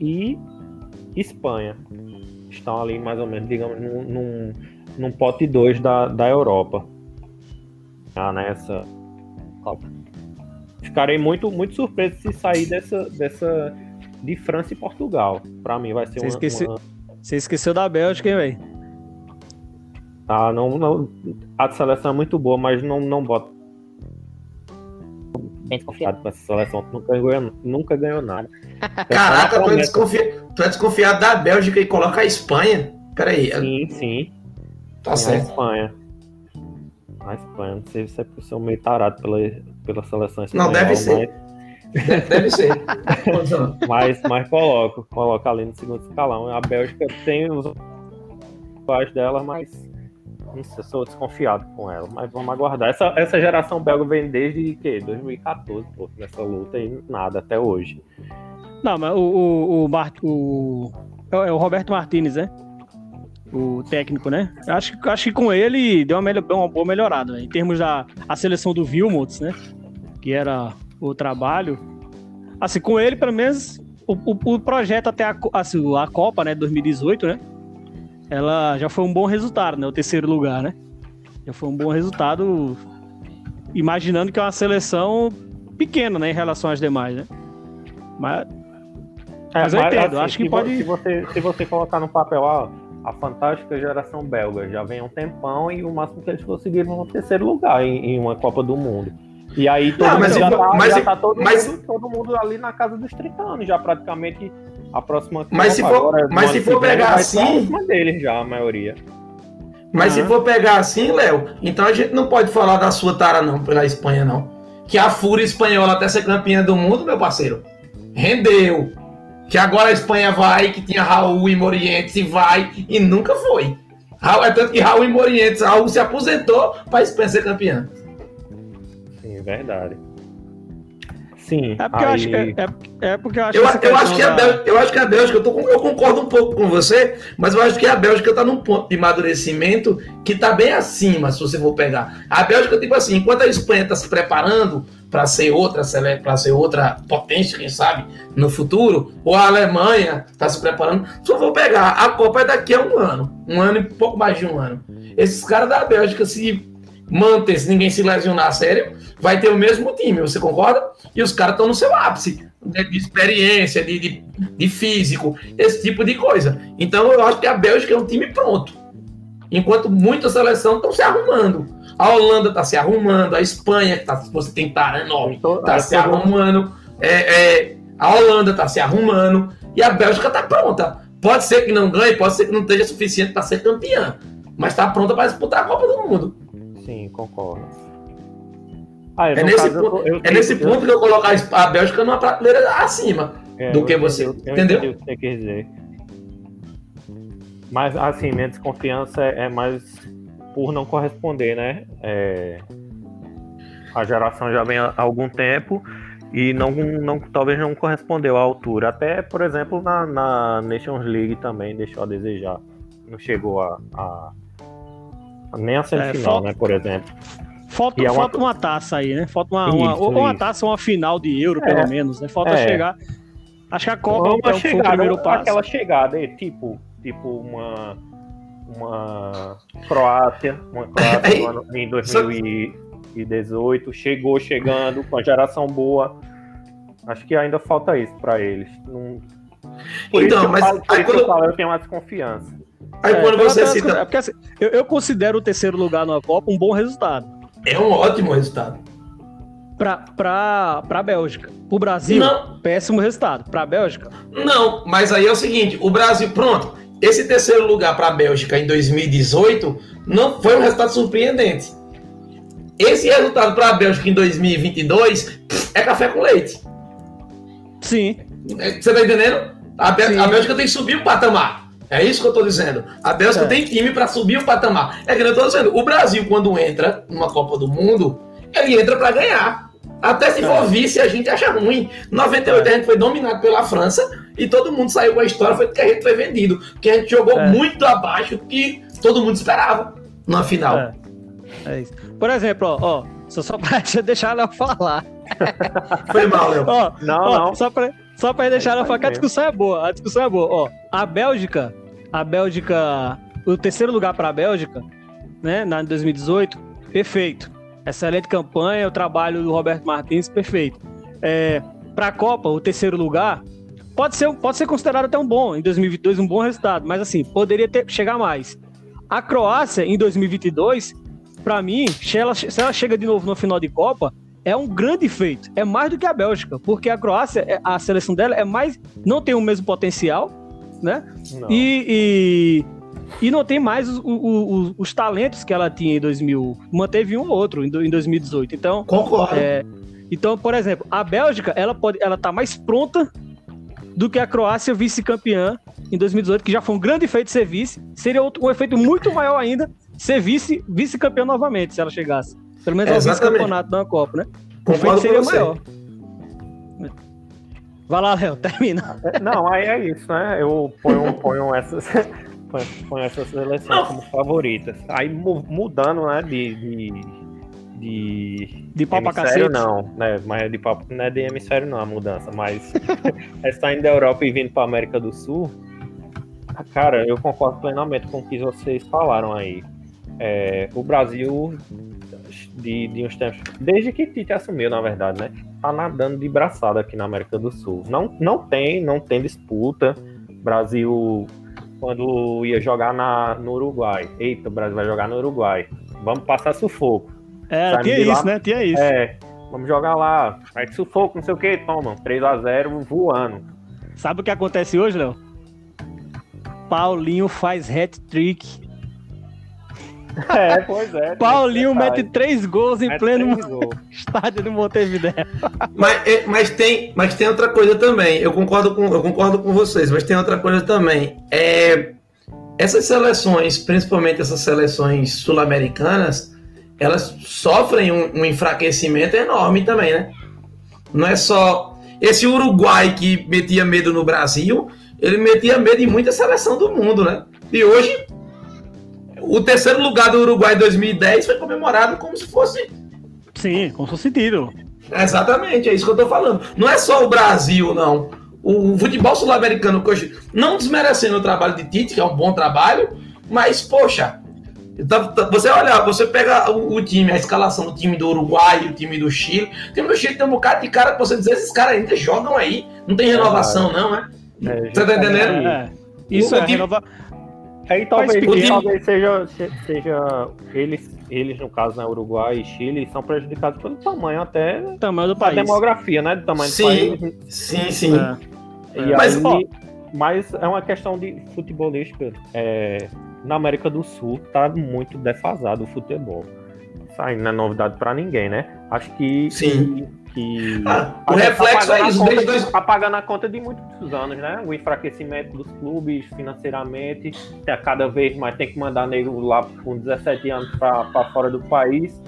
e Espanha. Estão ali mais ou menos, digamos, num, num, num pote 2 da, da Europa. Ah, nessa Copa. ficarei muito, muito surpreso se sair dessa, dessa de França e Portugal. Para mim vai ser Você uma, esqueceu- uma- Você esqueceu da Bélgica, hein, velho? Ah, não, não, a seleção é muito boa, mas não, não bota bem desconfiado com essa seleção nunca ganhou, nunca ganhou nada. Caraca, tu é, desconfi... tu é desconfiado da Bélgica e coloca a Espanha? Peraí, Sim, sim. tá a certo. Espanha. A Espanha, não sei se é porque eu sou meio tarado pela, pela seleção Não, espanhola, deve ser. Deve, deve ser. Mas, mas, mas coloco, coloco ali no segundo escalão. A Bélgica tem os baixos dela, mas sei, eu sou desconfiado com ela. Mas vamos aguardar. Essa, essa geração belga vem desde que? 2014, pô, nessa luta e nada até hoje. Não, mas o, o, o, Mar- o- é é o Roberto Martinez, né? O técnico, né? Acho, acho que com ele deu uma, melhor, uma boa melhorada, né? Em termos da a seleção do Vilmots, né? Que era o trabalho. Assim, com ele, pelo menos, o, o- o projeto até a, assim, a Copa, né? 2018, né? Ela já foi um bom resultado, né? O terceiro lugar, né? Já foi um bom resultado, imaginando que é uma seleção pequena, né? Em relação às demais, né? Mas Mas eu entendo, acho que É, se pode- Se você, se você colocar no papel, ó, a fantástica geração belga já vem um tempão e o máximo que eles conseguiram é um terceiro lugar em, em uma Copa do Mundo. E aí todo Não, mundo mas já, tá, mas já tá todo, mas- mundo, todo mundo ali na casa dos 30 anos, já praticamente a próxima Mas se for- agora, mas se for pegar assim- deles já, a maioria. Mas se Aham. for pegar assim, Léo, então a gente não pode falar da sua tara, não, pela Espanha, não. Que a fúria espanhola até ser campeã do mundo, meu parceiro, rendeu. Que agora a Espanha vai, que tinha Raul e Morientes e vai, e nunca foi. Raul, é tanto que Raul e Morientes, Raul se aposentou para a Espanha ser campeã. Sim, verdade. Sim, É porque eu aí- acho, é, é- é porque eu acho Eu, essa eu acho que a da- Bélgica, eu acho que a Bélgica, eu, tô eu concordo um pouco com você, mas eu acho que a Bélgica está num ponto de amadurecimento que está bem acima, se você for pegar. A Bélgica, tipo assim, enquanto a Espanha está se preparando para ser outra para ser outra potência, quem sabe, no futuro, ou a Alemanha está se preparando, se eu for pegar, a Copa é daqui a um ano, um ano e pouco mais de um ano. Esses caras da Bélgica, se manter, ninguém se lesionar a sério, vai ter o mesmo time, você concorda? E os caras estão no seu ápice né, de experiência, de, de, de físico, esse tipo de coisa. Então eu acho que a Bélgica é um time pronto. Enquanto muitas seleções estão se arrumando. A Holanda está se arrumando, a Espanha, que tá, você tem Tarã enorme, Tô- está se arrumando, é, é, a Holanda está se arrumando, e a Bélgica está pronta. Pode ser que não ganhe, pode ser que não esteja suficiente para ser campeã, mas está pronta para disputar a Copa do Mundo. Sim, concordo. Ah, É nesse, caso, eu ponto, tô- eu é nesse eu- ponto que eu coloco a Bélgica numa prateleira acima. É, do eu que você, eu entendeu? o que você quer dizer. Mas, assim, minha desconfiança é mais por não corresponder, né? É, a geração já vem há algum tempo e não, não, talvez não correspondeu à altura. Até, por exemplo, na, na Nations League também deixou a desejar. Não chegou a, a- nem a semifinal, falta- né? Por exemplo. Falta, é uma- falta uma taça aí, né? Falta uma, uma, Isso, ou uma taça ou uma final de Euro, É. pelo menos, né? Falta É. chegar. Acho que a Copa Ou é, uma o- chegada, primeiro passo. aquela chegada, é, tipo, tipo uma uma Croácia, uma Croácia no ano- em 2018, chegou chegando com a geração boa. Acho que ainda falta isso pra eles. Não... Por Então, isso que eu mas falo- aí que eu quando- falo, eu tenho uma desconfiança. Aí É, quando você cita. é porque, assim, eu, eu considero o terceiro lugar na Copa um bom resultado. É um ótimo resultado. Pra, pra, pra Bélgica. Pro Brasil, Não. péssimo resultado. Pra Bélgica, Não, mas aí é o seguinte: o Brasil, pronto. Esse terceiro lugar para a Bélgica em 2018 não foi um resultado surpreendente. Esse resultado para a Bélgica em 2022 pff, é café com leite. sim. É, Você tá entendendo? A, Bé- Sim. a Bélgica tem que subir o patamar. É isso que eu tô dizendo. A Bélgica É. tem time para subir o patamar. É que eu tô dizendo, o Brasil, quando entra numa Copa do Mundo, ele entra para ganhar. Até se É. for vice, a gente acha ruim. Em 98 a gente foi dominado pela França e todo mundo saiu com a história, foi que a gente foi vendido. Porque a gente jogou É. muito abaixo do que todo mundo esperava na final. É. É isso. Por exemplo, ó, ó só, só pra deixar ela falar. Foi mal, Léo. Ó, Não, ó, não. Só pra, só pra deixar ela Vai falar que a discussão é boa. A discussão é boa. Ó, a Bélgica, a Bélgica, o terceiro lugar pra Bélgica, né, na 2018, perfeito. Excelente campanha, o trabalho do Roberto Martins, perfeito. É, para a Copa, o terceiro lugar pode ser, pode ser considerado até um bom, em 2022, um bom resultado, mas assim, poderia ter, chegar mais. A Croácia, em 2022, para mim, se ela, se ela chega de novo no final de Copa, é um grande feito. É mais do que a Bélgica, porque a Croácia, é, a seleção dela é mais. não tem o mesmo potencial, né? E, e, e, não tem mais os, os, os, talentos que ela tinha em 2000. Manteve um ou outro em 2018. Então. Concordo. É, então, por exemplo, a Bélgica, ela pode, ela tá mais pronta do que a Croácia vice-campeã em 2018, que já foi um grande feito ser vice. Seria outro, um efeito muito maior ainda ser vice, vice-campeã novamente, se ela chegasse. Pelo menos é, ao vice-campeonato da Copa, né? O efeito seria maior. Vai lá, Léo, termina. É, não, aí é isso, né? Eu ponho, ponho essas. ponho essas seleções como favoritas. Aí mudando, né, de, de de. De pau pra cacete? não, né? Mas é de pau, não é de hemisfério, não, a mudança. Mas está indo da Europa e vindo pra América do Sul. Cara, eu concordo plenamente com o que vocês falaram aí. É, o Brasil, de, de uns tempos, desde que Tite assumiu, na verdade, né? Tá nadando de braçada aqui na América do Sul. Não, não tem, não tem disputa. Brasil, quando ia jogar na, no Uruguai, eita, o Brasil vai jogar no Uruguai. Vamos passar sufoco. É, tinha isso, lá, né? Tinha isso. É, vamos jogar lá. Aí sufoco, não sei o que, toma. 3x0 voando. Sabe o que acontece hoje, Léo? Paulinho faz hat-trick é, pois é. Paulinho mete três gols em mete pleno estádio do Montevideo. Mas, é, mas, tem, mas tem outra coisa também. Eu concordo, com, eu concordo com vocês, mas tem outra coisa também. É, essas seleções, principalmente essas seleções sul-americanas, elas sofrem um, um enfraquecimento enorme também, né? Não é só esse Uruguai que metia medo no Brasil, ele metia medo em muita seleção do mundo, né? E hoje o terceiro lugar do Uruguai em 2010 foi comemorado como se fosse. Sim, como se fosse título. Exatamente, é isso que eu tô falando. Não é só o Brasil, não. O futebol sul-americano, não desmerecendo o trabalho de Tite, que é um bom trabalho, mas, poxa, tá, tá, você olha, você pega o, time, a escalação do time do Uruguai, o time do Chile. O time do Chile tem um bocado de cara que você diz, esses caras ainda jogam aí. Não tem renovação, não, né? É, você tá entendendo? É, isso o, é renovação. Aí talvez, talvez seja, seja eles, eles, no caso, na né, Uruguai e Chile, são prejudicados pelo tamanho até tamanho do país. A demografia, né? Do tamanho sim, do país. Sim, sim. É. E mas, aí, mas é uma questão de futebolística. É, na América do Sul tá muito defasado o futebol. Isso aí não é novidade para ninguém, né? Acho que. Sim. Que, que ah, o reflexo tá é isso desde dois... tá pagando a conta de muitos anos, né? O enfraquecimento dos clubes financeiramente, a cada vez mais tem que mandar nego lá com 17 anos para fora do país,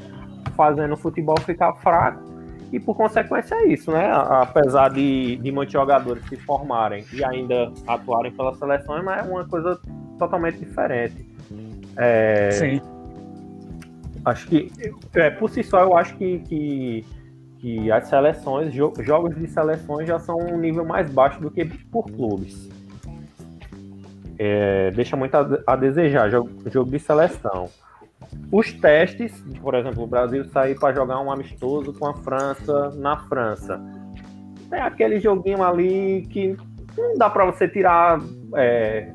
fazendo o futebol ficar fraco. E por consequência é isso, né? Apesar de, de muitos jogadores se formarem e ainda atuarem pelas seleções, mas é uma coisa totalmente diferente. É... Sim. Acho que, é, por si só, eu acho que, que que as seleções, jo jogos de seleções já são um nível mais baixo do que por clubes. É, deixa muito a, a desejar jogo, jogo, de seleção. Os testes, por exemplo, o Brasil sair para jogar um amistoso com a França na França. É aquele joguinho ali que não dá para você tirar é,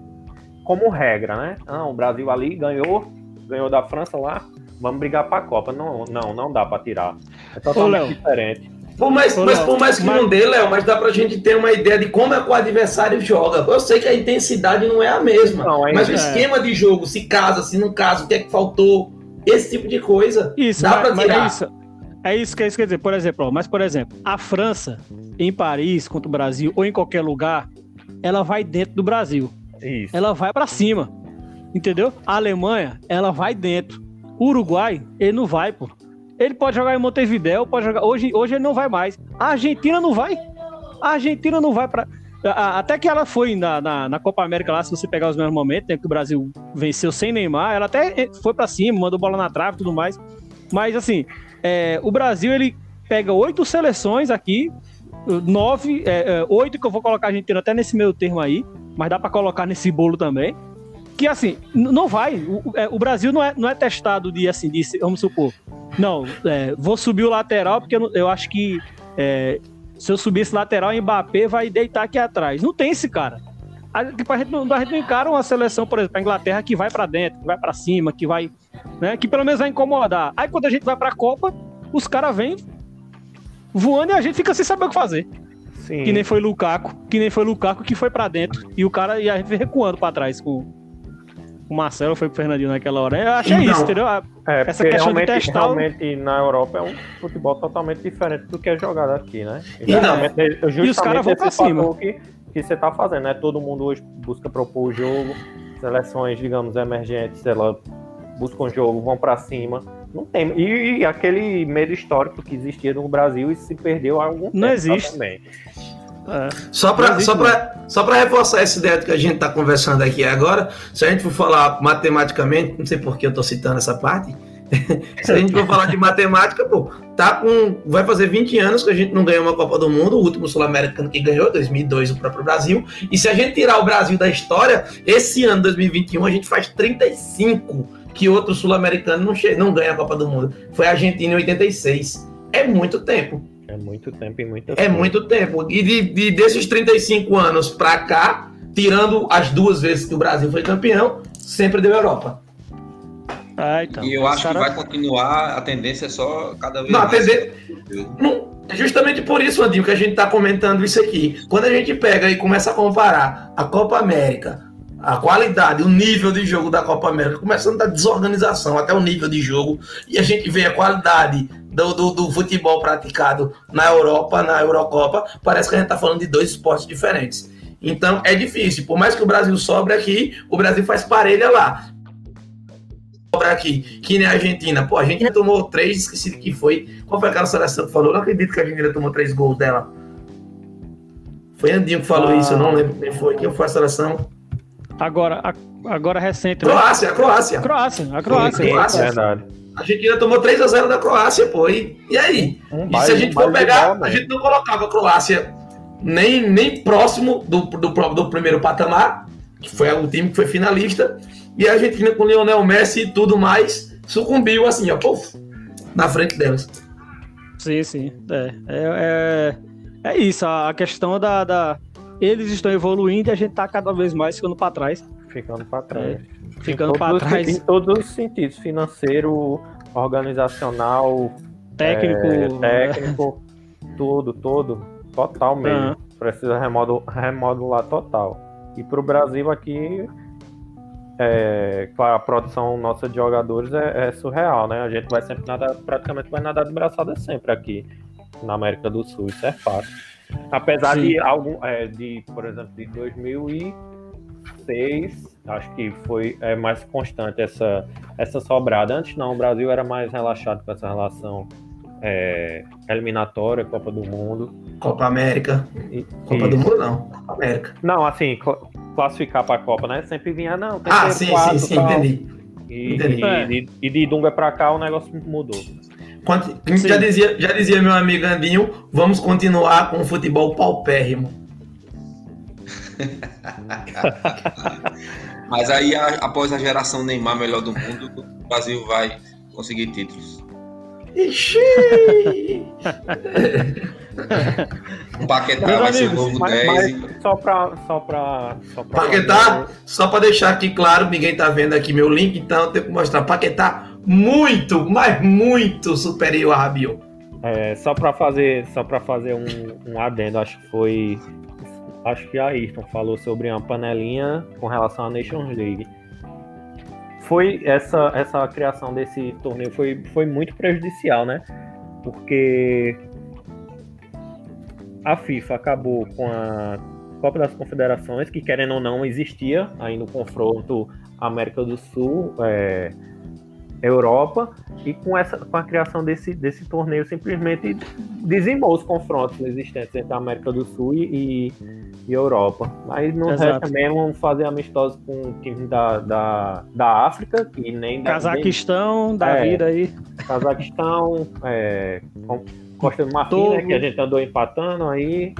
como regra, né? Ah, o Brasil ali ganhou, ganhou da França lá, vamos brigar para a Copa. Não, não, não dá para tirar. É totalmente Ô, diferente. Por mais, Ô, mas por mais que mas... não dê, Léo, mas dá pra gente ter uma ideia de como é que o adversário joga. Eu sei que a intensidade não é a mesma, não, mas o é. esquema de jogo, se casa, se não casa, o que é que faltou, esse tipo de coisa, isso, dá mas, pra tirar. Mas é isso. É isso que é isso quer dizer. Por exemplo, ó, mas por exemplo, a França em Paris contra o Brasil ou em qualquer lugar, ela vai dentro do Brasil. Isso. Ela vai para cima. Entendeu? A Alemanha, ela vai dentro. O Uruguai, ele não vai, pô. Ele pode jogar em Montevideo, pode jogar. Hoje, hoje ele não vai mais. A Argentina não vai. A Argentina não vai para. Até que ela foi na, na, na, Copa América lá, se você pegar os mesmos momentos, né, que o Brasil venceu sem Neymar, ela até foi para cima, mandou bola na trave e tudo mais. Mas assim, é, o Brasil ele pega oito seleções aqui, nove, é, é, oito que eu vou colocar a Argentina até nesse meio termo aí, mas dá para colocar nesse bolo também que assim, não vai. O, é, o, Brasil não é, não é testado de assim, de, vamos supor, Não, é, vou subir o lateral, porque eu, eu acho que é, se eu subir esse lateral, o Mbappé vai deitar aqui atrás. Não tem esse cara. A, tipo, a, gente não, a gente não encara uma seleção, por exemplo, a Inglaterra, que vai para dentro, que vai para cima, que vai. Né, que pelo menos vai incomodar. Aí quando a gente vai pra Copa, os caras vêm voando e a gente fica sem saber o que fazer. Sim. Que nem foi Lukaku, que nem foi Lukaku que foi para dentro. E o cara e a gente recuando para trás com, o Marcelo, foi pro Fernandinho naquela hora. Eu achei então, isso, entendeu? É, Essa questão realmente, de testar. Realmente na Europa é um futebol totalmente diferente do que é jogado aqui, né? Exatamente. Então, e os caras vão pra cima. Que, que você tá fazendo, né? Todo mundo hoje busca propor o jogo, seleções, digamos, emergentes, ela buscam um jogo, vão para cima. Não tem. E, e, aquele medo histórico que existia no Brasil e se perdeu há algum tempo. Não existe. Também. É. Só para só só reforçar essa ideia que a gente está conversando aqui agora, se a gente for falar matematicamente, não sei por que eu estou citando essa parte, se a gente for falar de matemática, pô, tá com, vai fazer 20 anos que a gente não ganhou uma Copa do Mundo, o último sul-americano que ganhou, 2002, o próprio Brasil, e se a gente tirar o Brasil da história, esse ano, 2021, a gente faz 35 que outro sul-americano não, não ganha a Copa do Mundo. Foi a Argentina em 86. É muito tempo. É muito tempo e muita É muito tempo. E de, de, desses 35 anos para cá, tirando as duas vezes que o Brasil foi campeão, sempre deu Europa. Ah, então. E eu acho cara... que vai continuar, a tendência é só cada vez não, mais. Tendência... Não, é justamente por isso, Andinho, que a gente está comentando isso aqui. Quando a gente pega e começa a comparar a Copa América, a qualidade, o nível de jogo da Copa América, começando da desorganização até o nível de jogo, e a gente vê a qualidade do, do, do, futebol praticado na Europa, na Eurocopa, parece que a gente está falando de dois esportes diferentes. Então é difícil. Por mais que o Brasil sobre aqui, o Brasil faz parelha lá. Sobra aqui, que nem a Argentina. Pô, a Argentina tomou três, esqueci que foi. Qual foi aquela seleção que falou? Eu não acredito que a Argentina tomou três gols dela. Foi Andinho que falou ah. isso, eu não lembro quem foi. Quem foi a seleção? Agora, agora recente. Né? Croácia, a Croácia. Croácia, a Croácia. Croácia. É verdade. A Argentina tomou 3 a 0 da Croácia, pô. E, e aí? Um e se a gente for pegar, a gente não colocava a Croácia nem, nem próximo do, do, do primeiro patamar, que foi o time que foi finalista, e a Argentina com Lionel Messi e tudo mais sucumbiu assim, ó, puf, na frente delas. Sim, sim. É, é, é, é isso, a questão da, da, Eles estão evoluindo e a gente tá cada vez mais ficando para trás. Ficando para trás. É ficando para trás. Em todos os sentidos, financeiro, organizacional, técnico, é, técnico, tudo, tudo, total mesmo. Uhum. Precisa remodular, remodular total. E para o Brasil aqui, é, a produção nossa de jogadores é, é, surreal, né? A gente vai sempre nadar, praticamente vai nadar de braçada sempre aqui na América do Sul, isso é fácil. Apesar Sim. de algum, é, de, por exemplo, de 2006 Acho que foi é, mais constante essa, essa sobrada. Antes não, o Brasil era mais relaxado com essa relação é, eliminatória, Copa do Mundo. Copa América. E, Copa e... do Mundo não, Copa América. Não, assim, cl classificar para a Copa, né? Sempre vinha, não, Ah, sim, quatro, sim, sim, tal. entendi. E, entendi. E, e, e, de Dunga para cá o negócio mudou. Quanto, já, dizia, já dizia meu amigo Andinho, vamos continuar com o futebol paupérrimo. Mas aí, a, após a geração Neymar melhor do mundo, o Brasil vai conseguir títulos. Ixi! o Paquetá vai ser o novo mas, 10. Mas. Só para. Só pra, só pra Paquetá, só para deixar aqui claro, ninguém tá vendo aqui meu link, então eu tenho que mostrar. Paquetá muito, mas muito superior a Rabiot. É, só para fazer, só para fazer um, um adendo, acho que foi acho que a Ayrton falou sobre uma panelinha com relação à Nations League. Foi essa, essa criação desse torneio foi, foi muito prejudicial, né? Porque a FIFA acabou com a Copa das Confederações, que querendo ou não existia aí no confronto América do Sul, é, Europa, e com, essa, com a criação desse, desse torneio simplesmente dizimou os confrontos existentes entre a América do Sul e, e Europa. Mas no resta mesmo fazer amistosos com times da, da, da África, que nem Cazaquistão, nem, da é, vida aí. Cazaquistão, é, Costa do Marfim, né, que a gente andou empatando aí.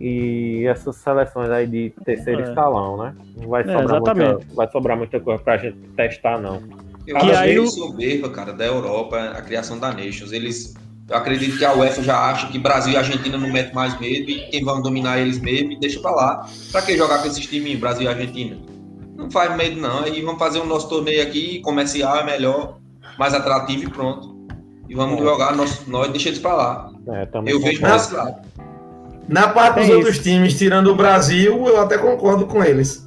E essas seleções aí de terceiro é. escalão, né? Não vai é, sobrar, é, muita, vai sobrar muita coisa pra gente testar, não. Eu Que acho aí o- soberba, cara, da Europa, a criação da Nations. Eles. Eu acredito que a UEFA já acha que Brasil e Argentina não metem mais medo e quem vão dominar eles mesmo e deixa pra lá. Pra que jogar com esses times, Brasil e Argentina? Não faz medo, não. Aí vamos fazer o nosso torneio aqui, comercial é melhor, mais atrativo e pronto. E vamos É. jogar nós, nós deixa eles pra lá. É, também Eu vejo esse lado. Na parte dos É outros times, tirando o Brasil, eu até concordo com eles.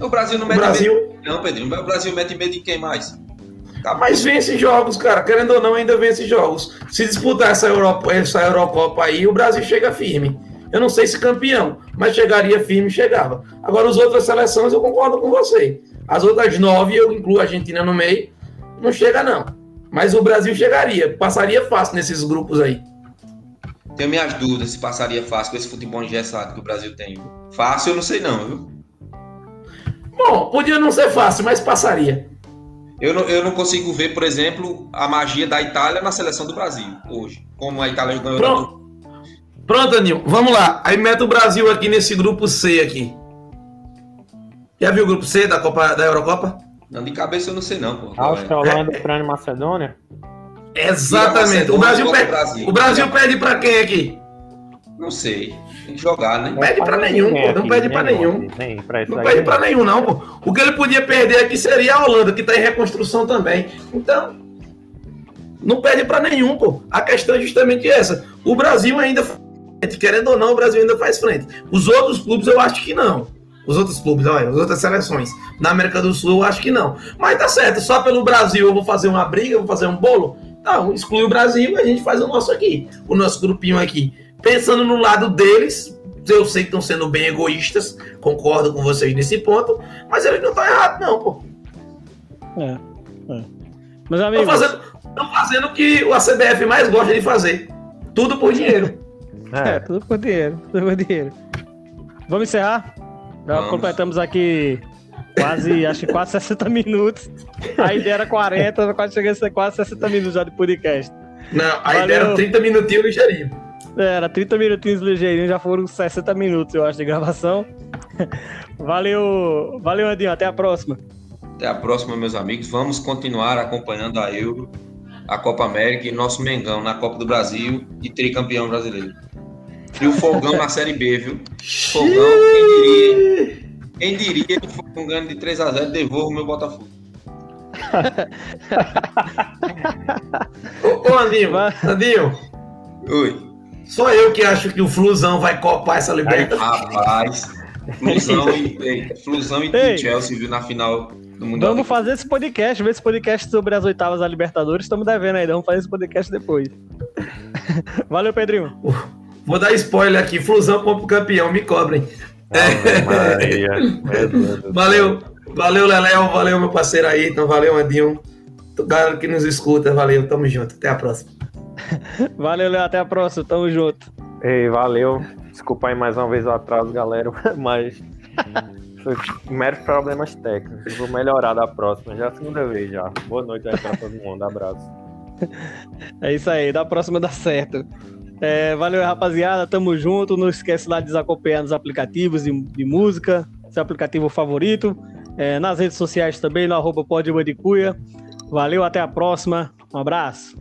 O Brasil não mete Brasil, medo. Não, Pedrinho. O Brasil mete medo em quem mais? Acabou. mas vence jogos, cara. Querendo ou não, ainda vence jogos. Se disputar essa, Europa, essa Eurocopa aí, o Brasil chega firme. Eu não sei se campeão, mas chegaria firme, chegava. Agora, as outras seleções, eu concordo com você. As outras nove, eu incluo a Argentina no meio, não chega não. Mas o Brasil chegaria, passaria fácil nesses grupos aí. Tenho minhas dúvidas se passaria fácil com esse futebol engessado que o Brasil tem. Fácil eu não sei não, viu? Bom, podia não ser fácil, mas passaria. Eu não, eu não consigo ver, por exemplo, a magia da Itália na seleção do Brasil hoje. Como a Itália ganhou da Pronto. Pronto, Anil, vamos lá. Aí mete o Brasil aqui nesse grupo C aqui. Já viu o grupo C da Copa da Eurocopa? Não, de cabeça eu não sei não, pô. Áustria, Holanda, Ucrânia e Macedônia? Exatamente. O Brasil, perde, o Brasil perde pra quem aqui? Não sei. Tem que jogar, né? perde pra nenhum, pô, não perde pra nenhum. Pra isso Não aí, perde não. pra nenhum, não, pô. O que ele podia perder aqui seria a Holanda, que tá em reconstrução também. Então, não perde pra nenhum, pô. A questão é justamente essa. O Brasil ainda faz frente, querendo ou não, o Brasil ainda faz frente. Os outros clubes eu acho que não. Os outros clubes, olha, as outras seleções. Na América do Sul eu acho que não. Mas tá certo, só pelo Brasil eu vou fazer uma briga, eu vou fazer um bolo. Não, exclui o Brasil e a gente faz o nosso aqui. O nosso grupinho aqui. Pensando no lado deles, eu sei que estão sendo bem egoístas, concordo com vocês nesse ponto, mas eles não estão errados, não, pô. É, é. Estão amigos, fazendo, tão fazendo o que a CBF mais gosta de fazer. Tudo por dinheiro. é, É, tudo por dinheiro, tudo por dinheiro. Vamos encerrar? Já Vamos. completamos aqui quase, acho que quase 60 minutos. A ideia era 40, quase cheguei a ser quase 60 minutos já de podcast. Não, a Valeu. ideia era 30 minutinhos ligeirinho. Era 30 minutinhos ligeirinho, já foram 60 minutos, eu acho, de gravação. Valeu, valeu, Andinho, até a próxima. Até a próxima, meus amigos. Vamos continuar acompanhando a Euro, a Copa América e nosso Mengão na Copa do Brasil e tricampeão brasileiro. E o Fogão na Série B, viu? Fogão, quem diria? Quem diria que foi um ganho de 3x0 devolvo o meu Botafogo. Ô, ô Andinho. Andinho, Oi. Só eu que acho que o Flusão vai copar essa liberta. Rapaz. Flusão e, ei, Flusão e Ei. Chelsea, viu, na final do Mundial. Vamos fazer esse podcast, ver esse podcast sobre as oitavas da Libertadores. Estamos devendo ainda, vamos fazer esse podcast depois. Valeu, Pedrinho. Vou dar spoiler aqui, Flusão compra o campeão, me cobrem. Céu. Valeu, valeu, Leléo, valeu, meu parceiro aí, então valeu, Andinho. Galera que nos escuta, valeu, tamo junto, até a próxima. Valeu, Léo, até a próxima. Tamo junto. Ei, valeu. Desculpa aí mais uma vez o atraso, galera, mas foi meros problemas técnicos. Vou melhorar da próxima, já é a segunda vez já. Boa noite aí pra todo mundo, abraço. É isso aí, da próxima dá certo. É, valeu, rapaziada. Tamo junto. Não esquece lá de desacompanhar nos aplicativos de, de música, seu aplicativo favorito. É, nas redes sociais também, no arroba. Valeu, até a próxima. Um abraço.